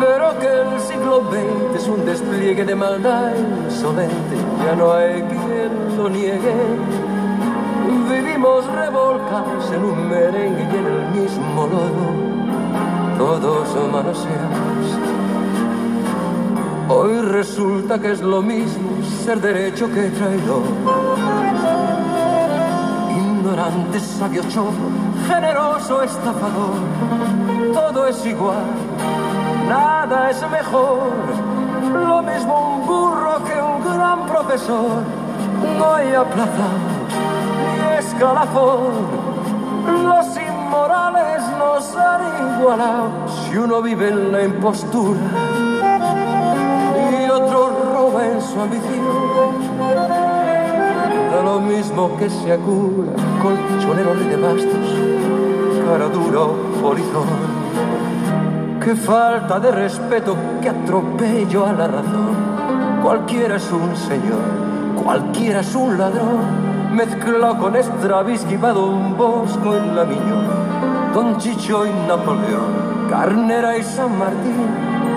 pero que el siglo XX es un despliegue de maldad insolente, ya no hay quien lo niegue. Vivimos revolcados en un merengue y en el mismo lodo todos manoseados. Hoy resulta que es lo mismo ser derecho que traidor. Ignorante, sabio, chorro, generoso, estafador. Todo es igual, nada es mejor. Lo mismo un burro que un gran profesor. No hay aplazados ni escalafón. Los morales nos han igualado si uno vive en la impostura ambición. Da lo mismo que se cura, colchonero de bastos, cara dura o polizón. Qué falta de respeto, qué atropello a la razón. Cualquiera es un señor, cualquiera es un ladrón mezclado con Stravinsky, va Don Bosco en la Miñón, Don Chicho y Napoleón, Carnera y San Martín,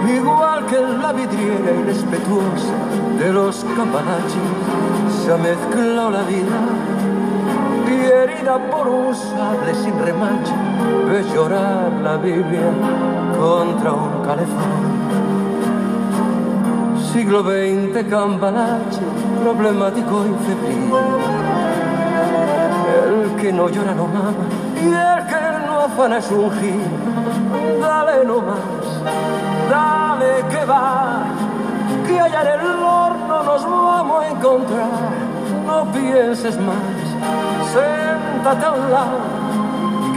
igual que la vidriera irrespetuosa de los campanachis, se ha mezclado la vida y herida por un sable sin remancha, ve llorar la Biblia contra un calefón. Siglo XX, cambalache, problemático y febril el que no llora no mama y el que no afana es un gil. Dale no más, dale que va, que allá en el nos vamos a encontrar. No pienses más, siéntate a un lado,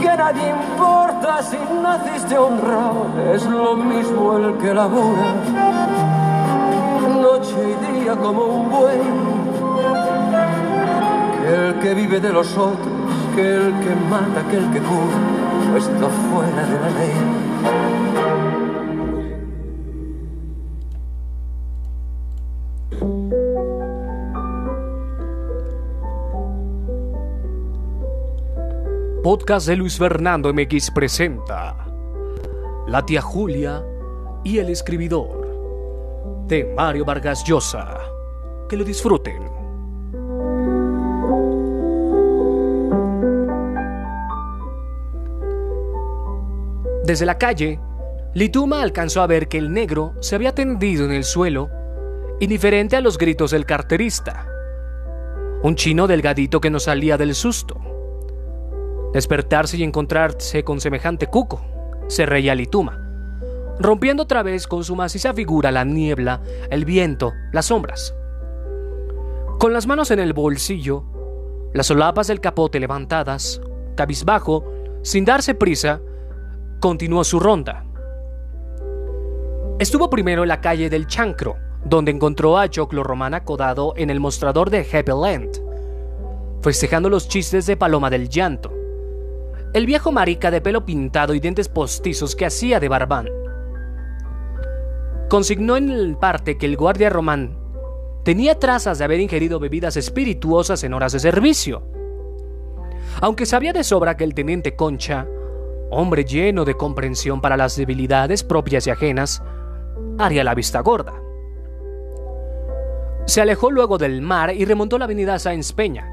que nadie importa si naciste honrado. Es lo mismo el que labura, noche y día como un buey el que vive de los otros, que el que mata, que el que cura, no está fuera de la ley. Podcast de Luis Fernando MX presenta La tía Julia y el escribidor de Mario Vargas Llosa. Que lo disfruten. Desde la calle, Lituma alcanzó a ver que el negro se había tendido en el suelo, indiferente a los gritos del carterista. Un chino delgadito que no salía del susto. Despertarse y encontrarse con semejante cuco, se reía Lituma, rompiendo otra vez con su maciza figura la niebla, el viento, las sombras. Con las manos en el bolsillo, las solapas del capote levantadas, cabizbajo, sin darse prisa, continuó su ronda. Estuvo primero en la calle del Chancro, donde encontró a Choclo Román acodado en el mostrador de Happy Land, festejando los chistes de Paloma del Llanto, el viejo marica de pelo pintado y dientes postizos que hacía de barbán. Consignó en el parte que el guardia román tenía trazas de haber ingerido bebidas espirituosas en horas de servicio. Aunque sabía de sobra que el teniente Concha hombre lleno de comprensión para las debilidades propias y ajenas, haría la vista gorda. Se alejó luego del mar y remontó la avenida Sáenz Peña,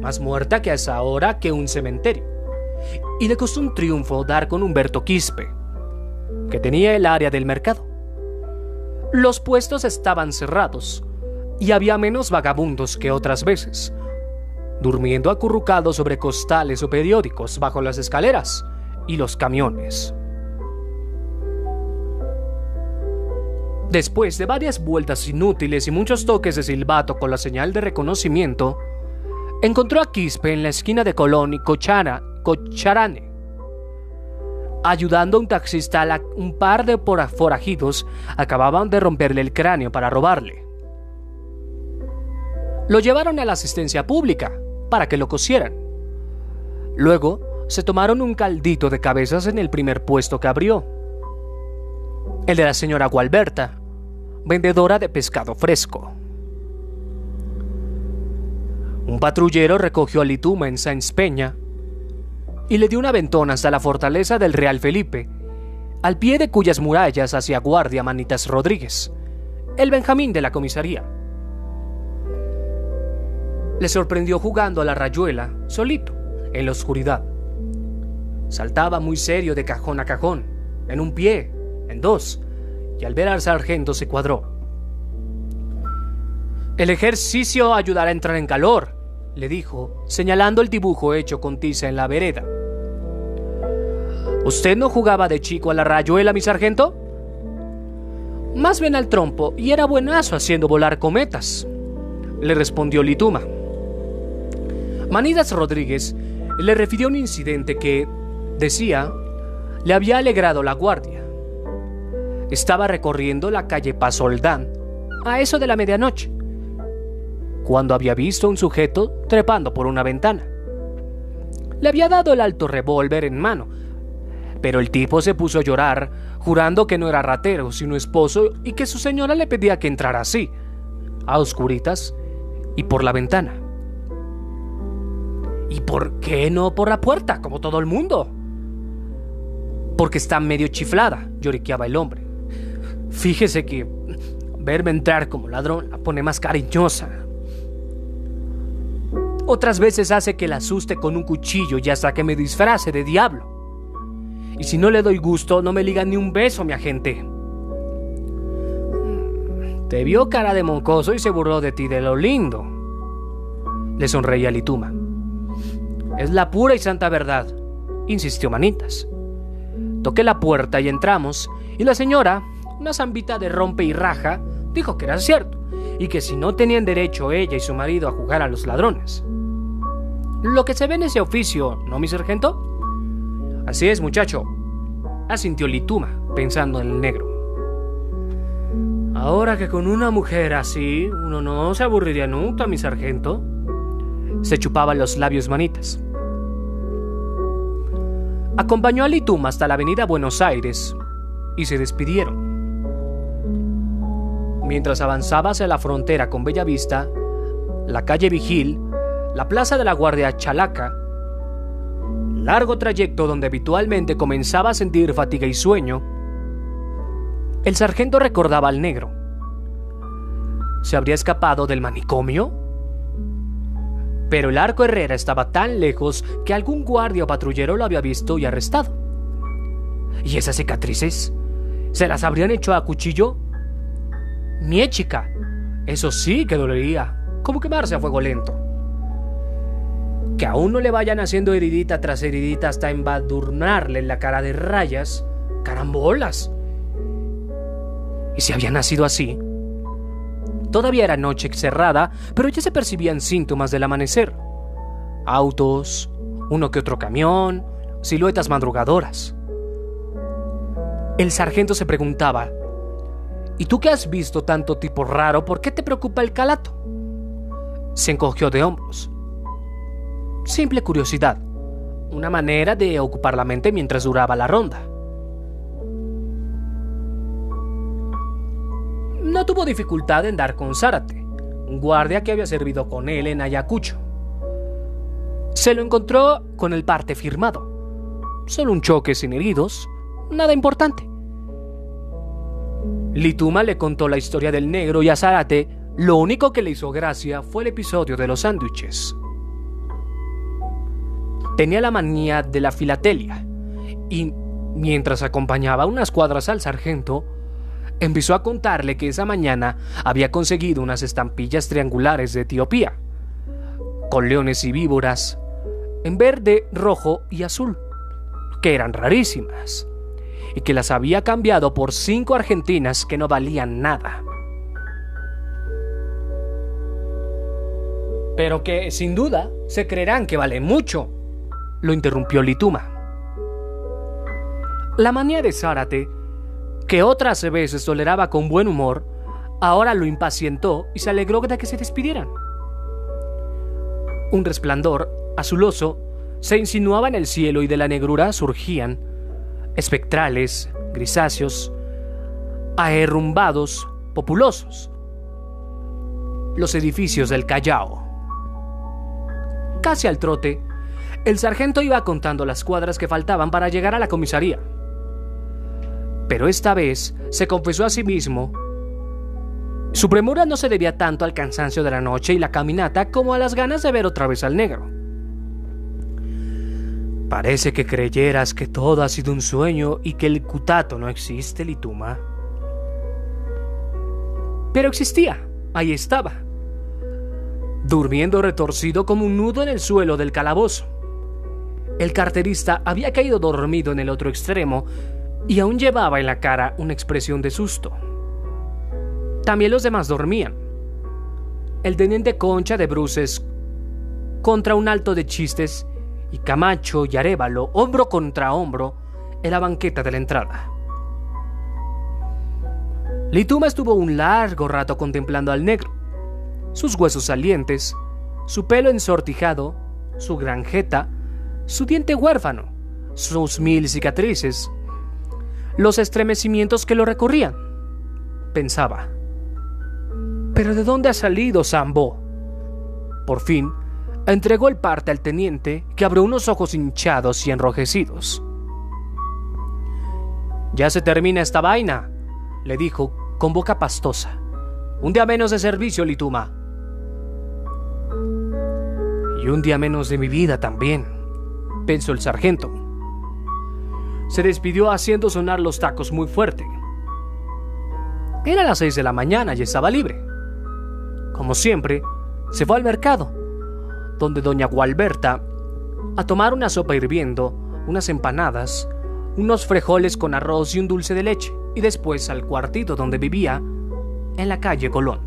más muerta que a esa hora que un cementerio. Y le costó un triunfo dar con Humberto Quispe, que tenía el área del mercado. Los puestos estaban cerrados y había menos vagabundos que otras veces, durmiendo acurrucados sobre costales o periódicos bajo las escaleras y los camiones. Después de varias vueltas inútiles y muchos toques de silbato con la señal de reconocimiento, encontró a Quispe en la esquina de Colón y Cochara, Cocharane. Ayudando a un taxista, a un par de forajidos acababan de romperle el cráneo para robarle. Lo llevaron a la asistencia pública para que lo cosieran. Luego se tomaron un caldito de cabezas en el primer puesto que abrió. El de la señora Gualberta, vendedora de pescado fresco. Un patrullero recogió a Lituma en Sáenz Peña y le dio una ventona hasta la fortaleza del Real Felipe, al pie de cuyas murallas hacía guardia Manitas Rodríguez, el Benjamín de la comisaría. Le sorprendió jugando a la rayuela, solito, en la oscuridad. Saltaba muy serio de cajón a cajón, en un pie, en dos, y al ver al sargento se cuadró. El ejercicio ayudará a entrar en calor, le dijo, señalando el dibujo hecho con tiza en la vereda. ¿Usted no jugaba de chico a la rayuela, mi sargento? Más bien al trompo, y era buenazo haciendo volar cometas, le respondió Lituma. Manidas Rodríguez le refirió un incidente que, decía, le había alegrado la guardia. Estaba recorriendo la calle Pasoldán a eso de la medianoche, cuando había visto a un sujeto trepando por una ventana. Le había dado el alto revólver en mano, pero el tipo se puso a llorar, jurando que no era ratero, sino esposo y que su señora le pedía que entrara así, a oscuritas y por la ventana. ¿Y por qué no por la puerta, como todo el mundo? Porque está medio chiflada, lloriqueaba el hombre. Fíjese que verme entrar como ladrón la pone más cariñosa. Otras veces hace que la asuste con un cuchillo y hasta que me disfrace de diablo. Y si no le doy gusto, no me liga ni un beso, mi agente. Te vio cara de moncoso y se burló de ti de lo lindo. Le sonreía Lituma. Es la pura y santa verdad, insistió Manitas. Toqué la puerta y entramos, y la señora, una zambita de rompe y raja, dijo que era cierto, y que si no tenían derecho ella y su marido a jugar a los ladrones. Lo que se ve en ese oficio, ¿no, mi sargento? Así es, muchacho, asintió Lituma, pensando en el negro. Ahora que con una mujer así, uno no se aburriría nunca, mi sargento. Se chupaba los labios manitas. Acompañó a Lituma hasta la avenida Buenos Aires y se despidieron. Mientras avanzaba hacia la frontera con Bellavista, la calle Vigil, la plaza de la Guardia Chalaca, largo trayecto donde habitualmente comenzaba a sentir fatiga y sueño, el sargento recordaba al negro. ¿Se habría escapado del manicomio? Pero el arco Herrera estaba tan lejos que algún guardia o patrullero lo había visto y arrestado. ¿Y esas cicatrices? ¿Se las habrían hecho a cuchillo? chica, Eso sí que dolería, como quemarse a fuego lento. Que aún no le vayan haciendo heridita tras heridita hasta embadurnarle la cara de rayas, carambolas. ¿Y si había nacido así? Todavía era noche cerrada, pero ya se percibían síntomas del amanecer. Autos, uno que otro camión, siluetas madrugadoras. El sargento se preguntaba ¿Y tú que has visto tanto tipo raro, por qué te preocupa el calato? Se encogió de hombros. Simple curiosidad, una manera de ocupar la mente mientras duraba la ronda. No tuvo dificultad en dar con Zárate, un guardia que había servido con él en Ayacucho. Se lo encontró con el parte firmado. Solo un choque sin heridos, nada importante. Lituma le contó la historia del negro y a Zárate Lo único que le hizo gracia fue el episodio de los sándwiches. Tenía la manía de la filatelia y mientras acompañaba unas cuadras al sargento, empezó a contarle que esa mañana había conseguido unas estampillas triangulares de Etiopía, con leones y víboras, en verde, rojo y azul, que eran rarísimas, y que las había cambiado por cinco argentinas que no valían nada. Pero que, sin duda, se creerán que valen mucho, lo interrumpió Lituma. La manía de Zárate que otras veces toleraba con buen humor, ahora lo impacientó y se alegró de que se despidieran. Un resplandor azuloso se insinuaba en el cielo y de la negrura surgían, espectrales, grisáceos, aherrumbados, populosos, los edificios del Callao. Casi al trote, el sargento iba contando las cuadras que faltaban para llegar a la comisaría pero esta vez se confesó a sí mismo. Su premura no se debía tanto al cansancio de la noche y la caminata como a las ganas de ver otra vez al negro. Parece que creyeras que todo ha sido un sueño y que el cutato no existe, Lituma. Pero existía, ahí estaba, durmiendo retorcido como un nudo en el suelo del calabozo. El carterista había caído dormido en el otro extremo y aún llevaba en la cara una expresión de susto. También los demás dormían. El teniente Concha de Bruces contra un alto de chistes y Camacho y Arevalo hombro contra hombro en la banqueta de la entrada. Lituma estuvo un largo rato contemplando al negro, sus huesos salientes, su pelo ensortijado, su granjeta, su diente huérfano, sus mil cicatrices, los estremecimientos que lo recorrían. Pensaba. ¿Pero de dónde ha salido Sambo? Por fin, entregó el parte al teniente, que abrió unos ojos hinchados y enrojecidos. Ya se termina esta vaina, le dijo con boca pastosa. Un día menos de servicio, Lituma. Y un día menos de mi vida también, pensó el sargento se despidió haciendo sonar los tacos muy fuerte. Era las seis de la mañana y estaba libre. Como siempre, se fue al mercado, donde doña Gualberta, a tomar una sopa hirviendo, unas empanadas, unos frijoles con arroz y un dulce de leche, y después al cuartito donde vivía, en la calle Colón.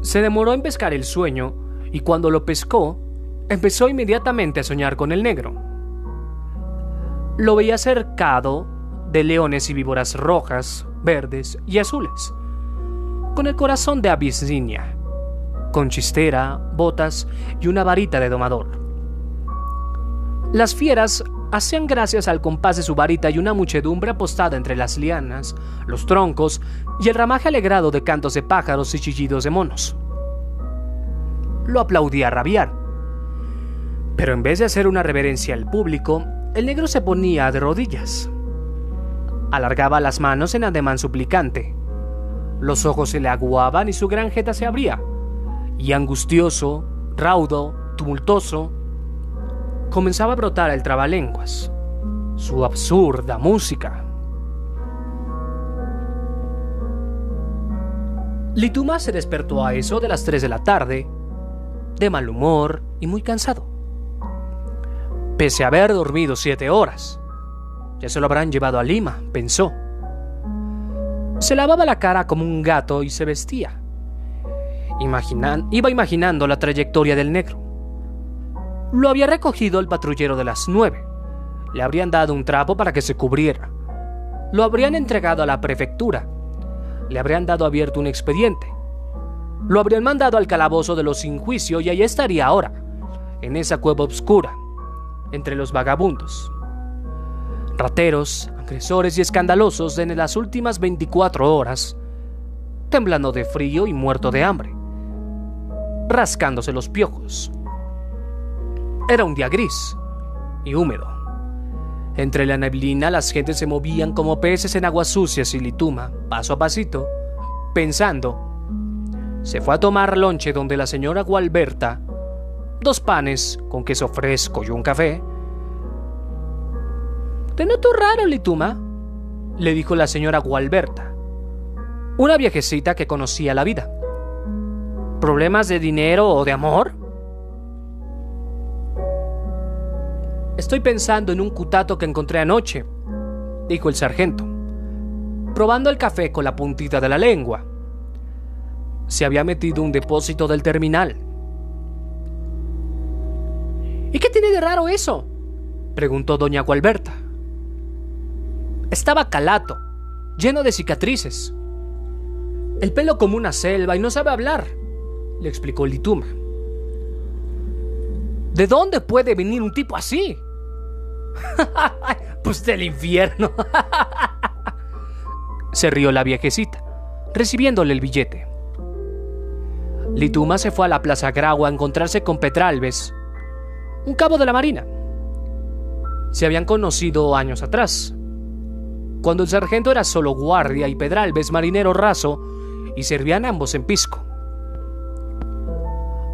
Se demoró en pescar el sueño, y cuando lo pescó, empezó inmediatamente a soñar con el negro lo veía cercado de leones y víboras rojas, verdes y azules, con el corazón de Abisinia, con chistera, botas y una varita de domador. Las fieras hacían gracias al compás de su varita y una muchedumbre apostada entre las lianas, los troncos y el ramaje alegrado de cantos de pájaros y chillidos de monos. Lo aplaudía a rabiar. Pero en vez de hacer una reverencia al público, el negro se ponía de rodillas. Alargaba las manos en ademán suplicante. Los ojos se le aguaban y su gran jeta se abría. Y angustioso, raudo, tumultuoso, comenzaba a brotar el trabalenguas. Su absurda música. Lituma se despertó a eso de las 3 de la tarde, de mal humor y muy cansado pese a haber dormido siete horas. Ya se lo habrán llevado a Lima, pensó. Se lavaba la cara como un gato y se vestía. iba imaginando la trayectoria del negro. Lo había recogido el patrullero de las nueve. Le habrían dado un trapo para que se cubriera. Lo habrían entregado a la prefectura. Le habrían dado abierto un expediente. Lo habrían mandado al calabozo de los sin juicio y ahí estaría ahora, en esa cueva oscura, entre los vagabundos. Rateros, agresores y escandalosos en las últimas 24 horas, temblando de frío y muerto de hambre, rascándose los piojos. Era un día gris y húmedo. Entre la neblina las gentes se movían como peces en aguas sucias y lituma, paso a pasito, Pensando, se fue a tomar lonche donde la señora Gualberta, dos panes con queso fresco y un café. Te noto raro, Lituma, le dijo la señora Gualberta, una viejecita que conocía la vida. ¿Problemas de dinero o de amor? Estoy pensando en un cutato que encontré anoche, dijo el sargento, probando el café con la puntita de la lengua. Se había metido un depósito del terminal. ¿Y qué tiene de raro eso? preguntó doña Gualberta. Estaba calato, lleno de cicatrices. El pelo como una selva y no sabe hablar, le explicó Lituma. ¿De dónde puede venir un tipo así? pues del infierno. se rió la viejecita, recibiéndole el billete. Lituma se fue a la Plaza Grau a encontrarse con Petralbes, un cabo de la Marina. Se habían conocido años atrás, cuando el sargento era solo guardia y Pedralbes marinero raso, y servían ambos en Pisco.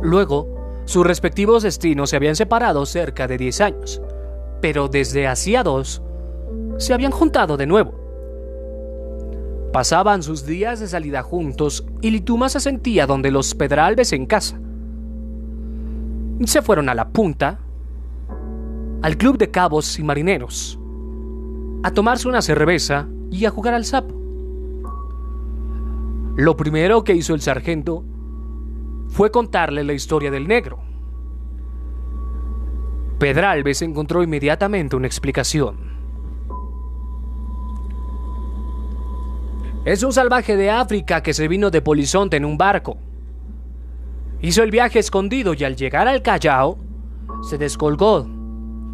Luego, sus respectivos destinos se habían separado cerca de 10 años, pero desde hacía dos se habían juntado de nuevo. Pasaban sus días de salida juntos y Lituma se sentía donde los Pedralbes en casa. Se fueron a la punta, al club de cabos y marineros, a tomarse una cerveza y a jugar al sapo. Lo primero que hizo el sargento fue contarle la historia del negro. Pedralbes encontró inmediatamente una explicación. Es un salvaje de África que se vino de Polizonte en un barco. Hizo el viaje escondido y al llegar al Callao se descolgó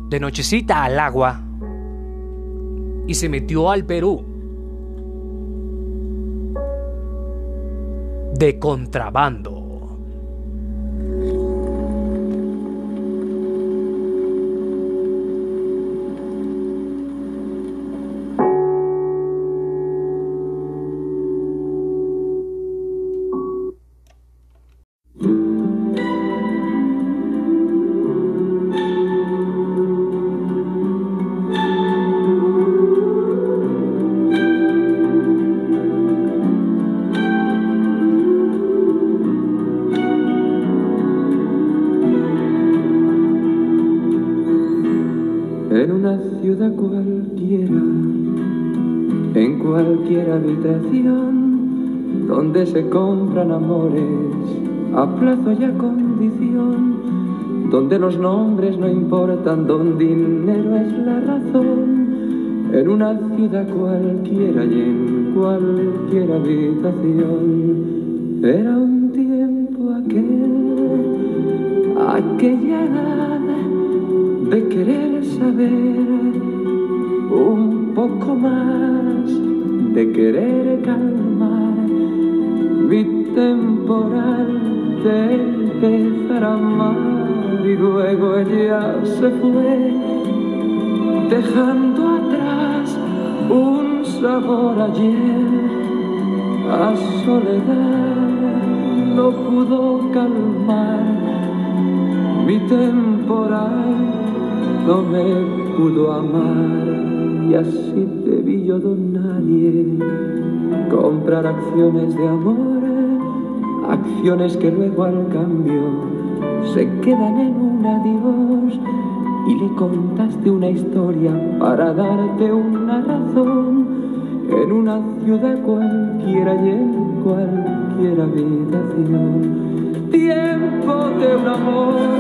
de nochecita al agua y se metió al Perú. De contrabando. Compran amores a plazo y a condición, donde los nombres no importan, donde dinero es la razón. En una ciudad cualquiera y en cualquier habitación, era un tiempo aquel, aquella edad de querer saber un ayer a soledad no pudo calmar mi temporal no me pudo amar y así debí yo don nadie comprar acciones de amor, acciones que luego al cambio se quedan en un adiós. Y le contaste una historia para darte en cualquiera y en cualquier habitación. Tiempo de un amor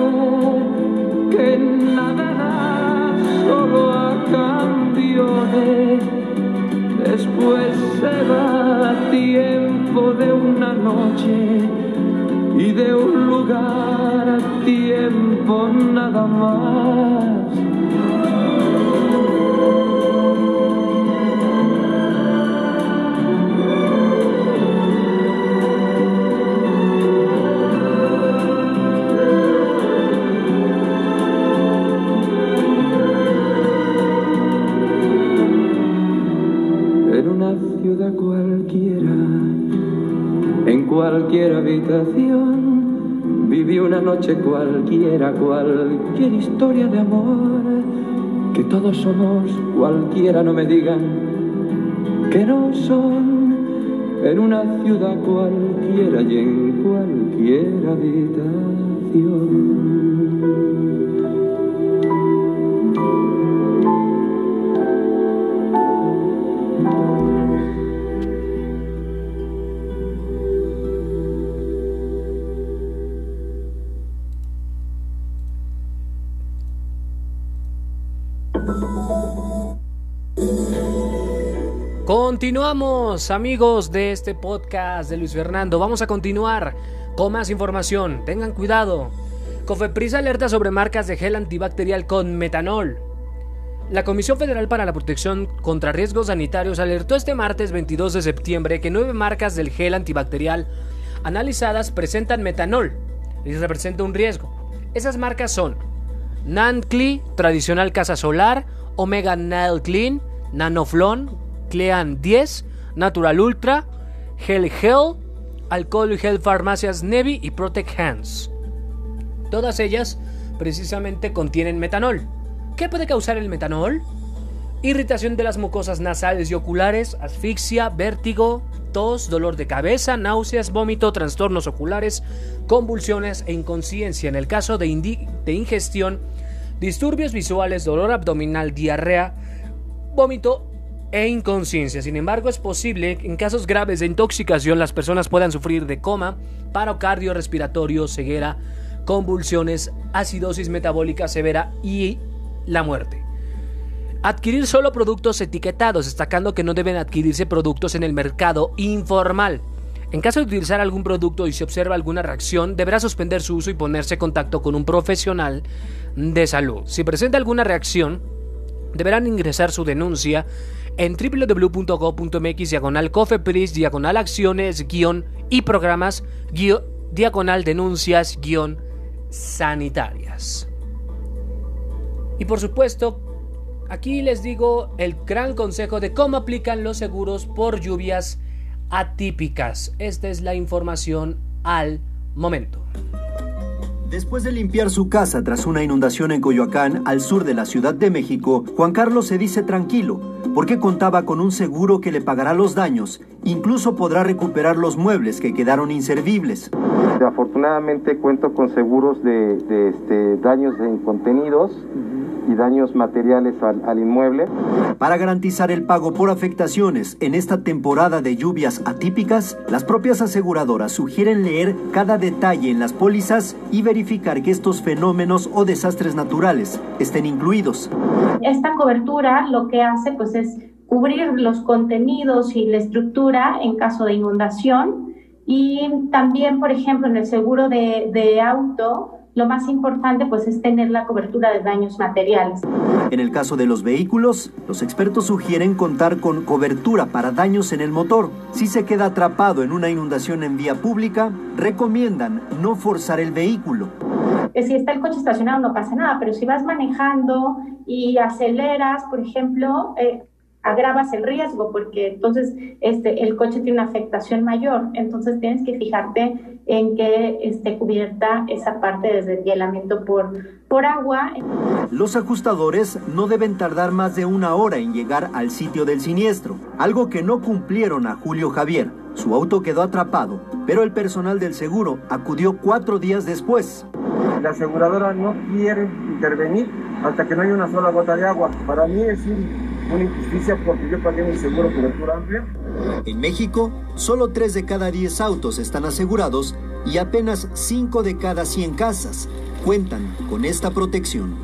cualquier habitación. Viví una noche cualquiera, cualquier historia de amor. Que todos somos cualquiera, no me digan que no son. En una ciudad cualquiera y en cualquier habitación. Continuamos, amigos de este podcast de Luis Fernando. Vamos a continuar con más información. Tengan cuidado. Cofepris alerta sobre marcas de gel antibacterial con metanol. La Comisión Federal para la Protección contra Riesgos Sanitarios alertó este martes 22 de septiembre que nueve marcas del gel antibacterial analizadas presentan metanol y representa un riesgo. Esas marcas son Nantcli, Tradicional Casa Solar, Omega Nail Clean, Nanoflon, Clean 10, Natural Ultra, Gel Gel, Alcohol Gel Farmacias Nevi y Protect Hands. Todas ellas precisamente contienen metanol. ¿Qué puede causar el metanol? Irritación de las mucosas nasales y oculares, asfixia, vértigo, tos, dolor de cabeza, náuseas, vómito, trastornos oculares, convulsiones e inconsciencia. En el caso de, de ingestión, disturbios visuales, dolor abdominal, diarrea, vómito e inconsciencia. Sin embargo, es posible que en casos graves de intoxicación las personas puedan sufrir de coma, paro cardiorrespiratorio, ceguera, convulsiones, acidosis metabólica severa y la muerte. Adquirir solo productos etiquetados, destacando que no deben adquirirse productos en el mercado informal. En caso de utilizar algún producto y se observa alguna reacción, deberá suspender su uso y ponerse en contacto con un profesional de salud. Si presenta alguna reacción, deberán ingresar su denuncia en www.gov.mx diagonal cofepris diagonal acciones guion y programas guion, diagonal denuncias guion sanitarias. Y por supuesto, aquí les digo el gran consejo de cómo aplican los seguros por lluvias atípicas. Esta es la información al momento. Después de limpiar su casa tras una inundación en Coyoacán, al sur de la Ciudad de México, Juan Carlos se dice tranquilo, porque contaba con un seguro que le pagará los daños, incluso podrá recuperar los muebles que quedaron inservibles. Afortunadamente cuento con seguros de, este, daños en contenidos y daños materiales al, inmueble. Para garantizar el pago por afectaciones en esta temporada de lluvias atípicas, las propias aseguradoras sugieren leer cada detalle en las pólizas y verificar que estos fenómenos o desastres naturales estén incluidos. Esta cobertura lo que hace pues es cubrir los contenidos y la estructura en caso de inundación y también, por ejemplo, en el seguro de, de auto, lo más importante pues es tener la cobertura de daños materiales. En el caso de los vehículos, los expertos sugieren contar con cobertura para daños en el motor. Si se queda atrapado en una inundación en vía pública, recomiendan no forzar el vehículo. Si está el coche estacionado no pasa nada, pero si vas manejando y aceleras, por ejemplo, eh, agravas el riesgo porque entonces este, el coche tiene una afectación mayor. Entonces tienes que fijarte en que esté cubierta esa parte de deshielamiento por, por agua. Los ajustadores no deben tardar más de una hora en llegar al sitio del siniestro, algo que no cumplieron a Julio Javier. Su auto quedó atrapado, pero el personal del seguro acudió cuatro días después. La aseguradora no quiere intervenir hasta que no haya una sola gota de agua. Para mí es un una injusticia porque yo pagué mi seguro cobertura amplia. En México, solo 3 de cada 10 autos están asegurados y apenas 5 de cada 100 casas cuentan con esta protección.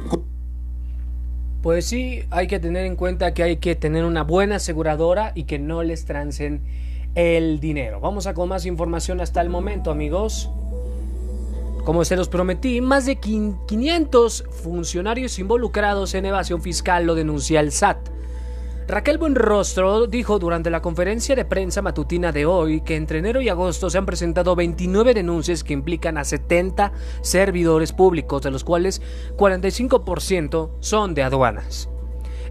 Pues sí, hay que tener en cuenta que hay que tener una buena aseguradora y que no les trancen el dinero. Vamos a con más información hasta el momento, amigos. Como se los prometí, más de 500 funcionarios involucrados en evasión fiscal lo denuncia el SAT. Raquel Buenrostro dijo durante la conferencia de prensa matutina de hoy que entre enero y agosto se han presentado 29 denuncias que implican a 70 servidores públicos, de los cuales 45% son de aduanas.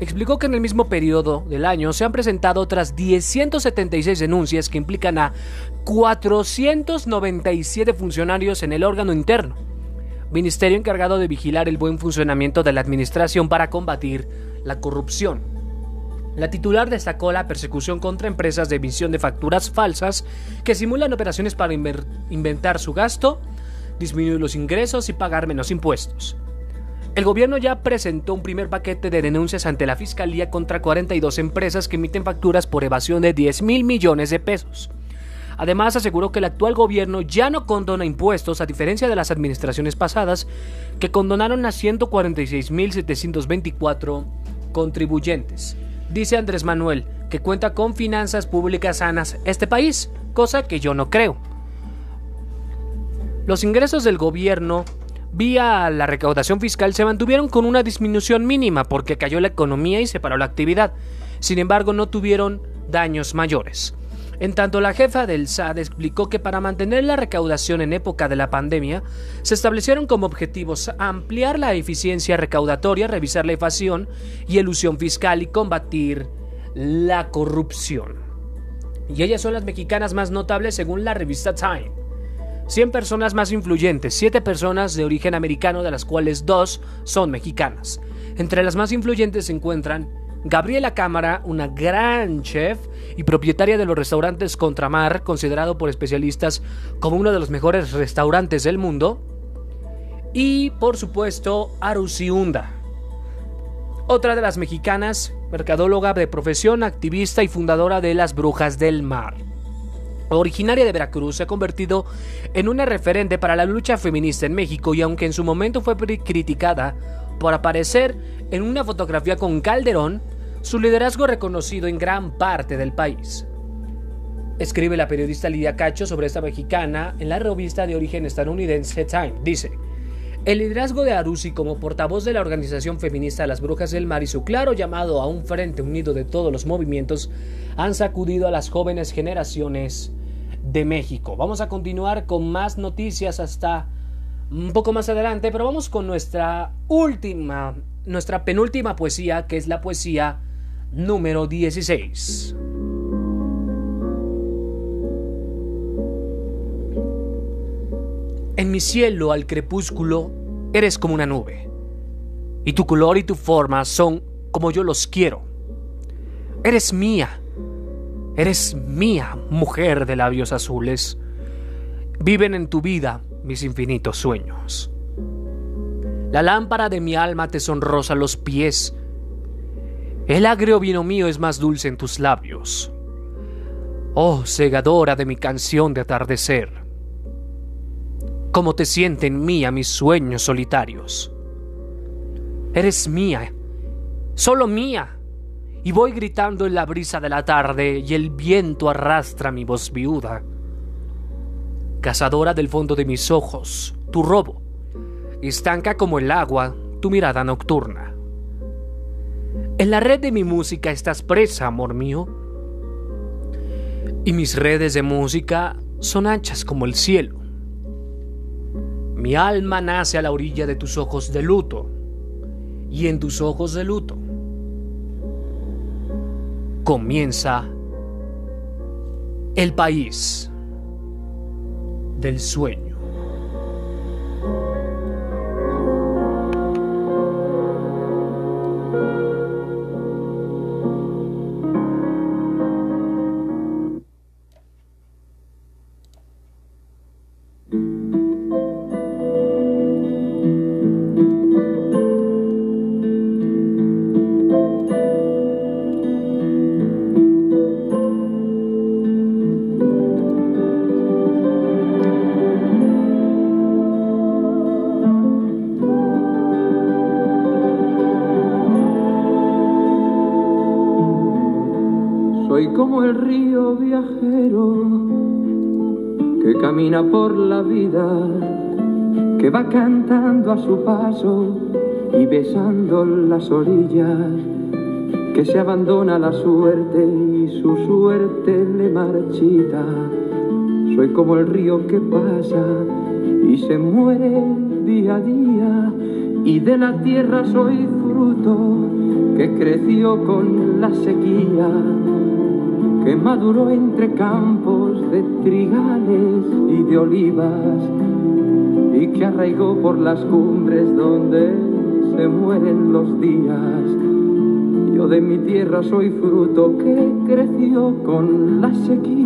explicó que en el mismo periodo del año se han presentado otras 176 denuncias que implican a 497 funcionarios en el órgano interno, ministerio encargado de vigilar el buen funcionamiento de la administración para combatir la corrupción. La titular destacó la persecución contra empresas de emisión de facturas falsas que simulan operaciones para inventar su gasto, disminuir los ingresos y pagar menos impuestos. El gobierno ya presentó un primer paquete de denuncias ante la Fiscalía contra 42 empresas que emiten facturas por evasión de 10 mil millones de pesos. Además, aseguró que el actual gobierno ya no condona impuestos, a diferencia de las administraciones pasadas, que condonaron a 146.724 contribuyentes. Dice Andrés Manuel que cuenta con finanzas públicas sanas este país, cosa que yo no creo. Los ingresos del gobierno vía la recaudación fiscal se mantuvieron con una disminución mínima porque cayó la economía y se paró la actividad. Sin embargo, no tuvieron daños mayores. En tanto, la jefa del SAD explicó que para mantener la recaudación en época de la pandemia, se establecieron como objetivos ampliar la eficiencia recaudatoria, revisar la evasión y elusión fiscal y combatir la corrupción. Y ellas son las mexicanas más notables según la revista Time. 100 personas más influyentes, 7 personas de origen americano, de las cuales 2 son mexicanas. Entre las más influyentes se encuentran Gabriela Cámara, una gran chef y propietaria de los restaurantes Contramar, considerado por especialistas como uno de los mejores restaurantes del mundo. Y, por supuesto, Arusiunda, otra de las mexicanas, mercadóloga de profesión, activista y fundadora de las Brujas del Mar originaria de Veracruz, se ha convertido en una referente para la lucha feminista en México y aunque en su momento fue criticada por aparecer en una fotografía con Calderón, su liderazgo reconocido en gran parte del país. Escribe la periodista Lidia Cacho sobre esta mexicana en la revista de origen estadounidense Time. Dice, el liderazgo de Arusi como portavoz de la organización feminista Las Brujas del Mar y su claro llamado a un frente unido de todos los movimientos han sacudido a las jóvenes generaciones de México. Vamos a continuar con más noticias hasta un poco más adelante, pero vamos con nuestra última, nuestra penúltima poesía, que es la poesía número 16. En mi cielo al crepúsculo eres como una nube, y tu color y tu forma son como yo los quiero. Eres mía, eres mía, mujer de labios azules. Viven en tu vida mis infinitos sueños. La lámpara de mi alma te sonrosa los pies. El agrio vino mío es más dulce en tus labios. Oh, segadora de mi canción de atardecer cómo te sienten mía mis sueños solitarios. Eres mía, solo mía, y voy gritando en la brisa de la tarde y el viento arrastra mi voz viuda. Cazadora del fondo de mis ojos, tu robo, estanca como el agua tu mirada nocturna. En la red de mi música estás presa, amor mío, y mis redes de música son anchas como el cielo. Mi alma nace a la orilla de tus ojos de luto, y en tus ojos de luto comienza el país del sueño. A su paso y besando las orillas, que se abandona la suerte y su suerte le marchita. Soy como el río que pasa y se muere día a día, y de la tierra soy fruto que creció con la sequía, que maduró entre campos de trigales y de olivas, y que arraigó por las cumbres donde se mueren los días. Yo de mi tierra soy fruto que creció con la sequía.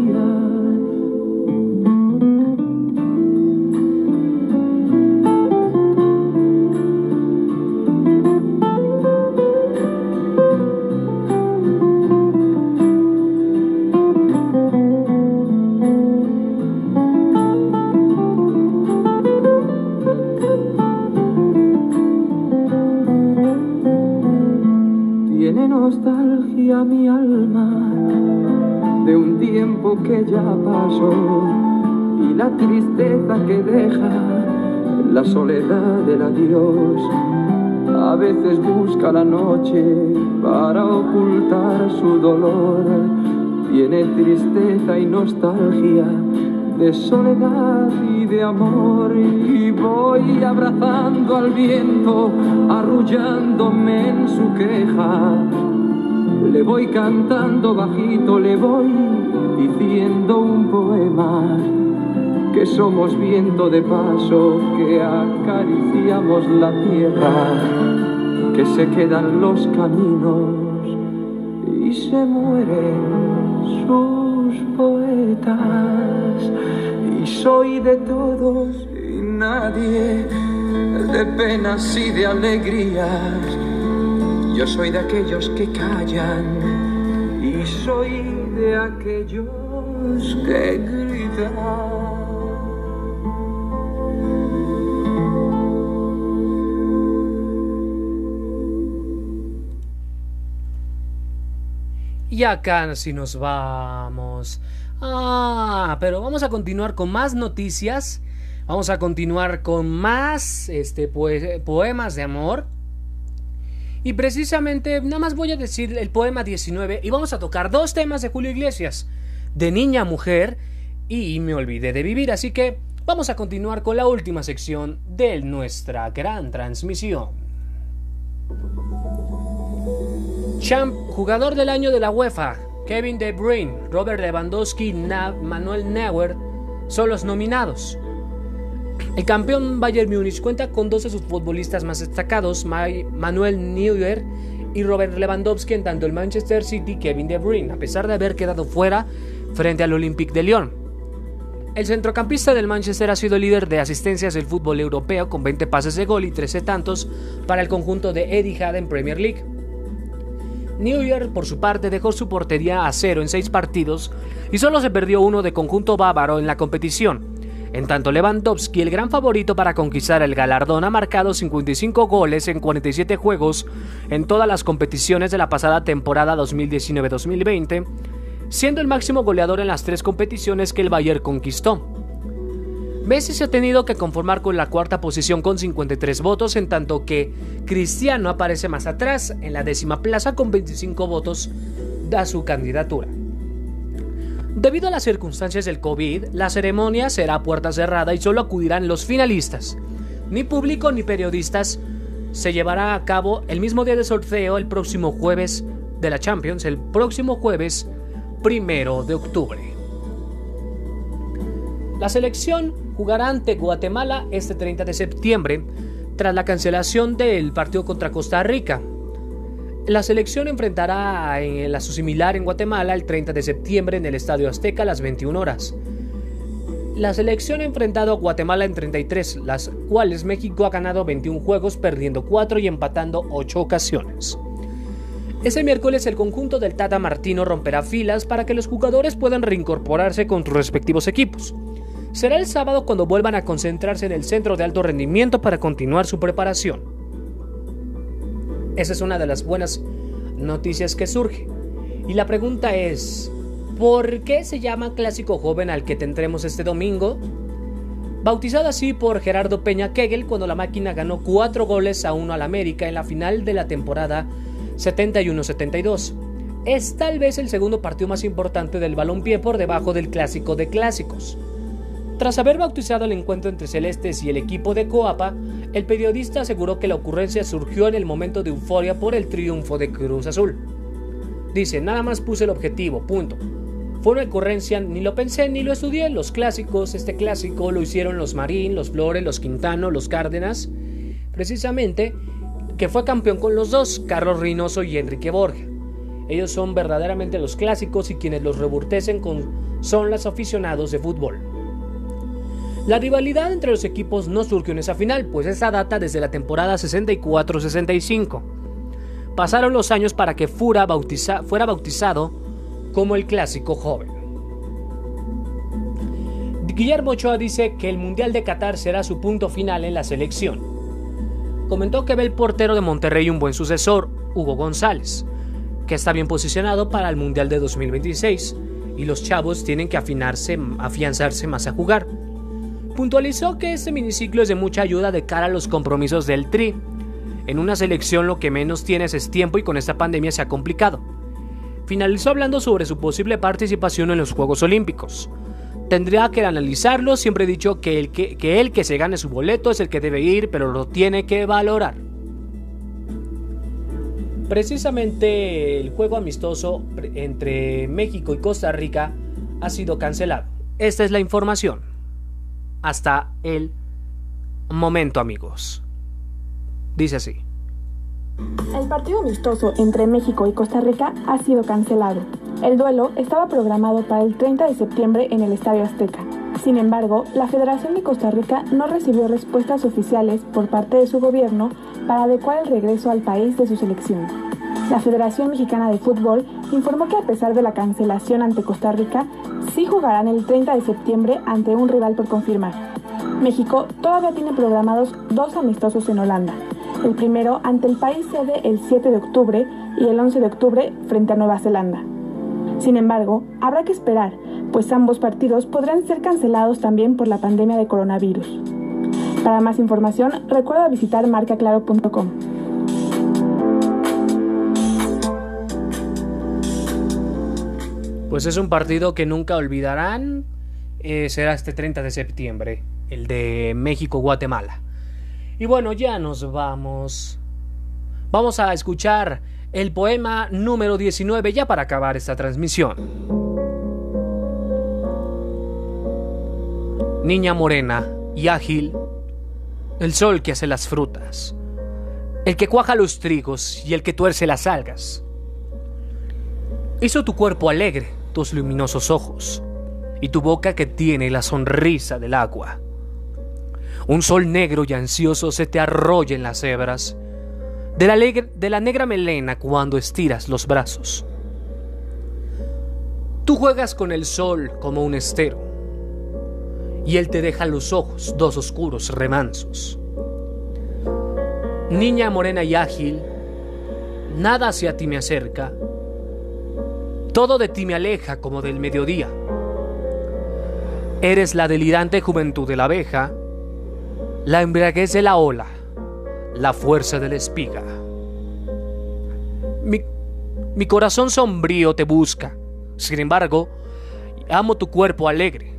La soledad del adiós. A veces busca la noche para ocultar su dolor. Tiene tristeza y nostalgia de soledad y de amor. Y voy abrazando al viento, arrullándome en su queja. Le voy cantando bajito, le voy diciendo un poema que somos viento de paso, que acariciamos la tierra, que se quedan los caminos y se mueren sus poetas. Y soy de todos y nadie, de penas y de alegrías. Yo soy de aquellos que callan y soy de aquellos que gritan. Y acá si nos vamos. Ah, pero vamos a continuar con más noticias. Vamos a continuar con más este, poemas de amor. Y precisamente, nada más voy a decir el poema 19 y vamos a tocar dos temas de Julio Iglesias. De niña a mujer y me olvidé de vivir. Así que vamos a continuar con la última sección de nuestra gran transmisión. Champ, jugador del año de la UEFA, Kevin De Bruyne, Robert Lewandowski Manuel Neuer son los nominados. El campeón Bayern Múnich cuenta con dos de sus futbolistas más destacados, Manuel Neuer y Robert Lewandowski, en tanto el Manchester City Kevin De Bruyne, a pesar de haber quedado fuera frente al Olympique de Lyon. El centrocampista del Manchester ha sido líder de asistencias del fútbol europeo con 20 pases de gol y 13 tantos para el conjunto de Etihad en Premier League. New York, por su parte, dejó su portería a cero en seis partidos y solo se perdió uno de conjunto bávaro en la competición. En tanto, Lewandowski, el gran favorito para conquistar el galardón, ha marcado 55 goles en 47 juegos en todas las competiciones de la pasada temporada 2019-2020, siendo el máximo goleador en las tres competiciones que el Bayern conquistó. Messi se ha tenido que conformar con la cuarta posición con 53 votos, en tanto que Cristiano aparece más atrás, en la décima plaza con 25 votos, da su candidatura. Debido a las circunstancias del COVID, la ceremonia será a puerta cerrada y solo acudirán los finalistas. Ni público ni periodistas. Se llevará a cabo el mismo día de sorteo el próximo jueves de la Champions, el próximo jueves primero de octubre. La selección jugará ante Guatemala este 30 de septiembre tras la cancelación del partido contra Costa Rica. La selección enfrentará en la su similar en Guatemala el 30 de septiembre en el Estadio Azteca a las 21 horas. La selección ha enfrentado a Guatemala en 33, las cuales México ha ganado 21 juegos, perdiendo 4 y empatando 8 ocasiones. Ese miércoles el conjunto del Tata Martino romperá filas para que los jugadores puedan reincorporarse con sus respectivos equipos será el sábado cuando vuelvan a concentrarse en el centro de alto rendimiento para continuar su preparación. Esa es una de las buenas noticias que surge. Y la pregunta es, ¿por qué se llama Clásico Joven al que tendremos este domingo? Bautizado así por Gerardo Peña Kegel cuando la máquina ganó 4 goles a 1 al América en la final de la temporada 71-72. Es tal vez el segundo partido más importante del balompié por debajo del Clásico de Clásicos. Tras haber bautizado el encuentro entre Celestes y el equipo de Coapa, el periodista aseguró que la ocurrencia surgió en el momento de euforia por el triunfo de Cruz Azul. Dice, nada más puse el objetivo, punto. Fue una ocurrencia, ni lo pensé ni lo estudié. Los clásicos, este clásico lo hicieron los Marín, los Flores, los Quintano, los Cárdenas. Precisamente, que fue campeón con los dos, Carlos Reynoso y Enrique Borja. Ellos son verdaderamente los clásicos y quienes los reburtecen son los aficionados de fútbol. La rivalidad entre los equipos no surgió en esa final, pues esa data desde la temporada 64-65. Pasaron los años para que fuera, fuera bautizado como el clásico joven. Guillermo Ochoa dice que el Mundial de Qatar será su punto final en la selección. Comentó que ve el portero de Monterrey un buen sucesor, Hugo González, que está bien posicionado para el Mundial de 2026 y los chavos tienen que afianzarse más a jugar. Puntualizó que este miniciclo es de mucha ayuda de cara a los compromisos del Tri. En una selección lo que menos tienes es tiempo y con esta pandemia se ha complicado. Finalizó hablando sobre su posible participación en los Juegos Olímpicos. Tendría que analizarlo, siempre he dicho que el que, que el que se gane su boleto es el que debe ir, pero lo tiene que valorar. Precisamente el juego amistoso entre México y Costa Rica ha sido cancelado. Esta es la información hasta el momento, amigos. Dice así. El partido amistoso entre México y Costa Rica ha sido cancelado. El duelo estaba programado para el 30 de septiembre en el Estadio Azteca. Sin embargo, la Federación de Costa Rica no recibió respuestas oficiales por parte de su gobierno para adecuar el regreso al país de su selección. La Federación Mexicana de Fútbol informó que a pesar de la cancelación ante Costa Rica, sí jugarán el 30 de septiembre ante un rival por confirmar. México todavía tiene programados dos amistosos en Holanda. El primero ante el país sede el 7 de octubre y el 11 de octubre frente a Nueva Zelanda. Sin embargo, habrá que esperar, pues ambos partidos podrán ser cancelados también por la pandemia de coronavirus. Para más información, recuerda visitar marcaclaro.com. Pues es un partido que nunca olvidarán. Eh, será este 30 de septiembre, el de México-Guatemala. Y bueno, ya nos vamos. Vamos a escuchar el poema número 19 ya para acabar esta transmisión. Niña morena y ágil, el sol que hace las frutas, el que cuaja los trigos y el que tuerce las algas. Hizo tu cuerpo alegre tus luminosos ojos y tu boca que tiene la sonrisa del agua. Un sol negro y ansioso se te arrolla en las hebras de la, de la negra melena cuando estiras los brazos. Tú juegas con el sol como un estero y él te deja los ojos dos oscuros remansos. Niña morena y ágil, nada hacia ti me acerca, todo de ti me aleja como del mediodía. Eres la delirante juventud de la abeja, la embriaguez de la ola, la fuerza de la espiga. Mi, mi corazón sombrío te busca, sin embargo, amo tu cuerpo alegre,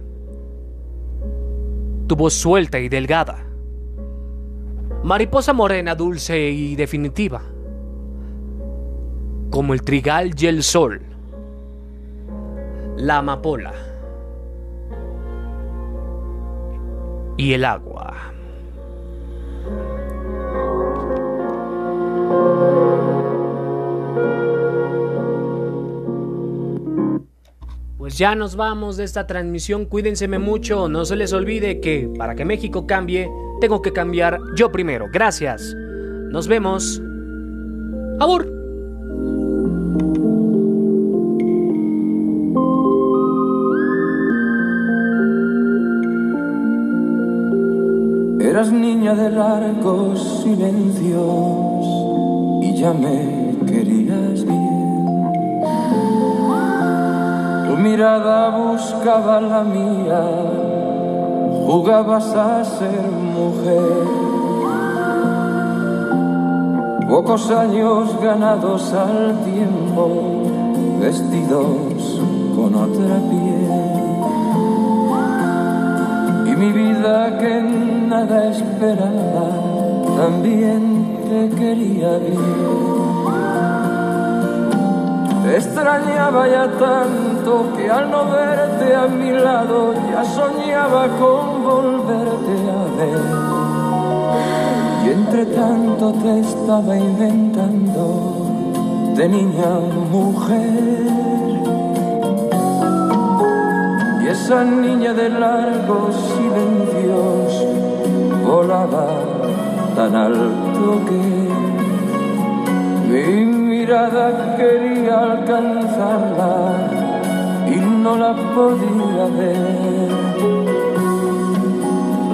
tu voz suelta y delgada, mariposa morena, dulce y definitiva, como el trigal y el sol la amapola y el agua. Pues ya nos vamos de esta transmisión, cuídense mucho, no se les olvide que para que México cambie, tengo que cambiar yo primero. Gracias. Nos vemos. Abur. De largos silencios y ya me querías bien. Tu mirada buscaba la mía, jugabas a ser mujer. Pocos años ganados al tiempo, vestidos con otra piel. mi vida que nada esperaba, también te quería bien. Te extrañaba ya tanto que al no verte a mi lado ya soñaba con volverte a ver. Y entre tanto te estaba inventando de niña mujer. Esa niña de largos silencios volaba tan alto que mi mirada quería alcanzarla y no la podía ver.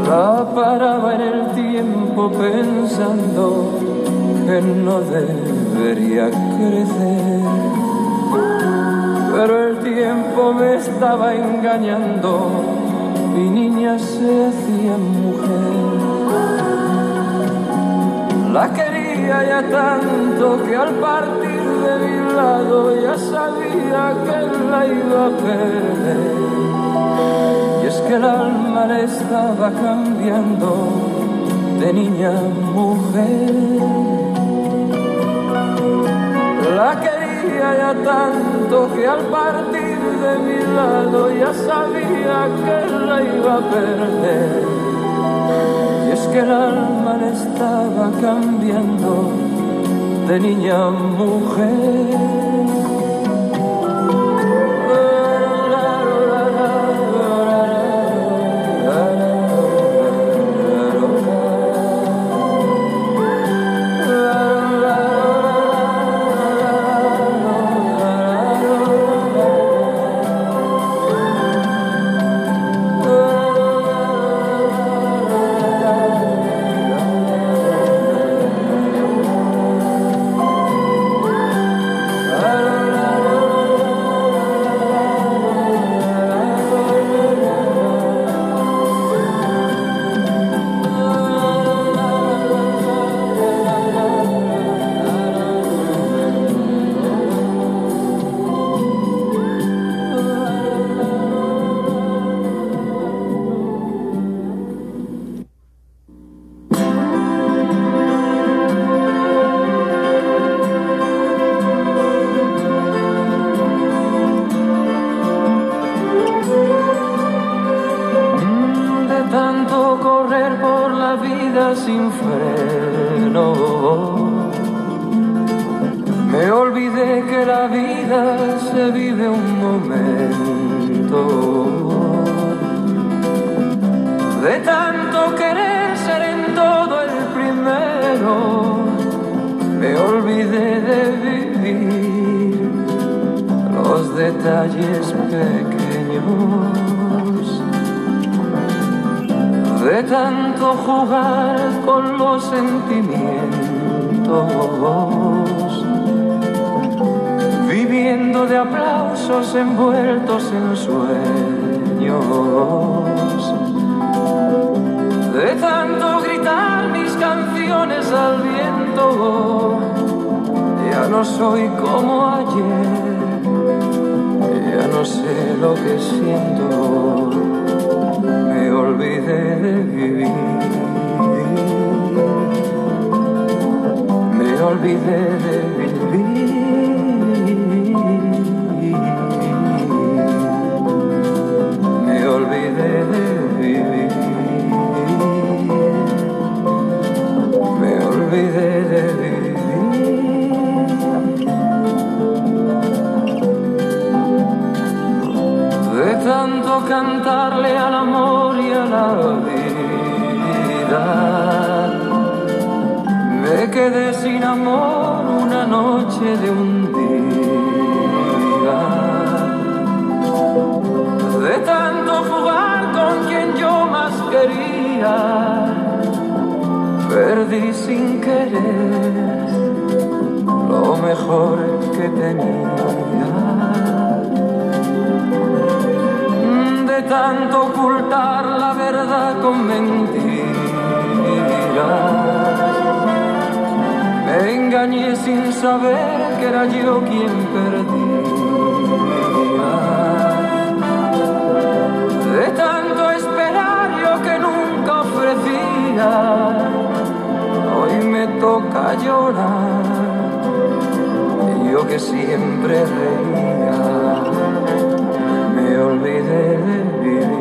La paraba en el tiempo pensando que no debería crecer. Pero el tiempo me estaba engañando, mi niña se hacía mujer. La quería ya tanto que al partir de mi lado ya sabía que la iba a perder. Y es que el alma le estaba cambiando de niña a mujer. La quería ya tanto que al partir de mi lado ya sabía que la iba a perder. Y es que el alma le estaba cambiando de niña a mujer. Tanto ocultar la verdad con mentiras. Me engañé sin saber que era yo quien perdía. De tanto esperar yo día, hoy me toca llorar. Yo que siempre reía, olvidé de vivir.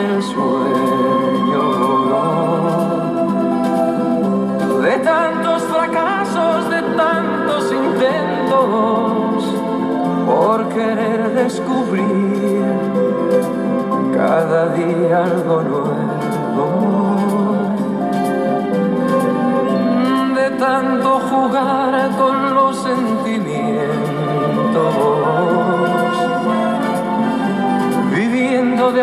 El sueño. De tantos fracasos, de tantos intentos, por querer descubrir cada día algo nuevo, de tanto jugar con los sentimientos, viviendo de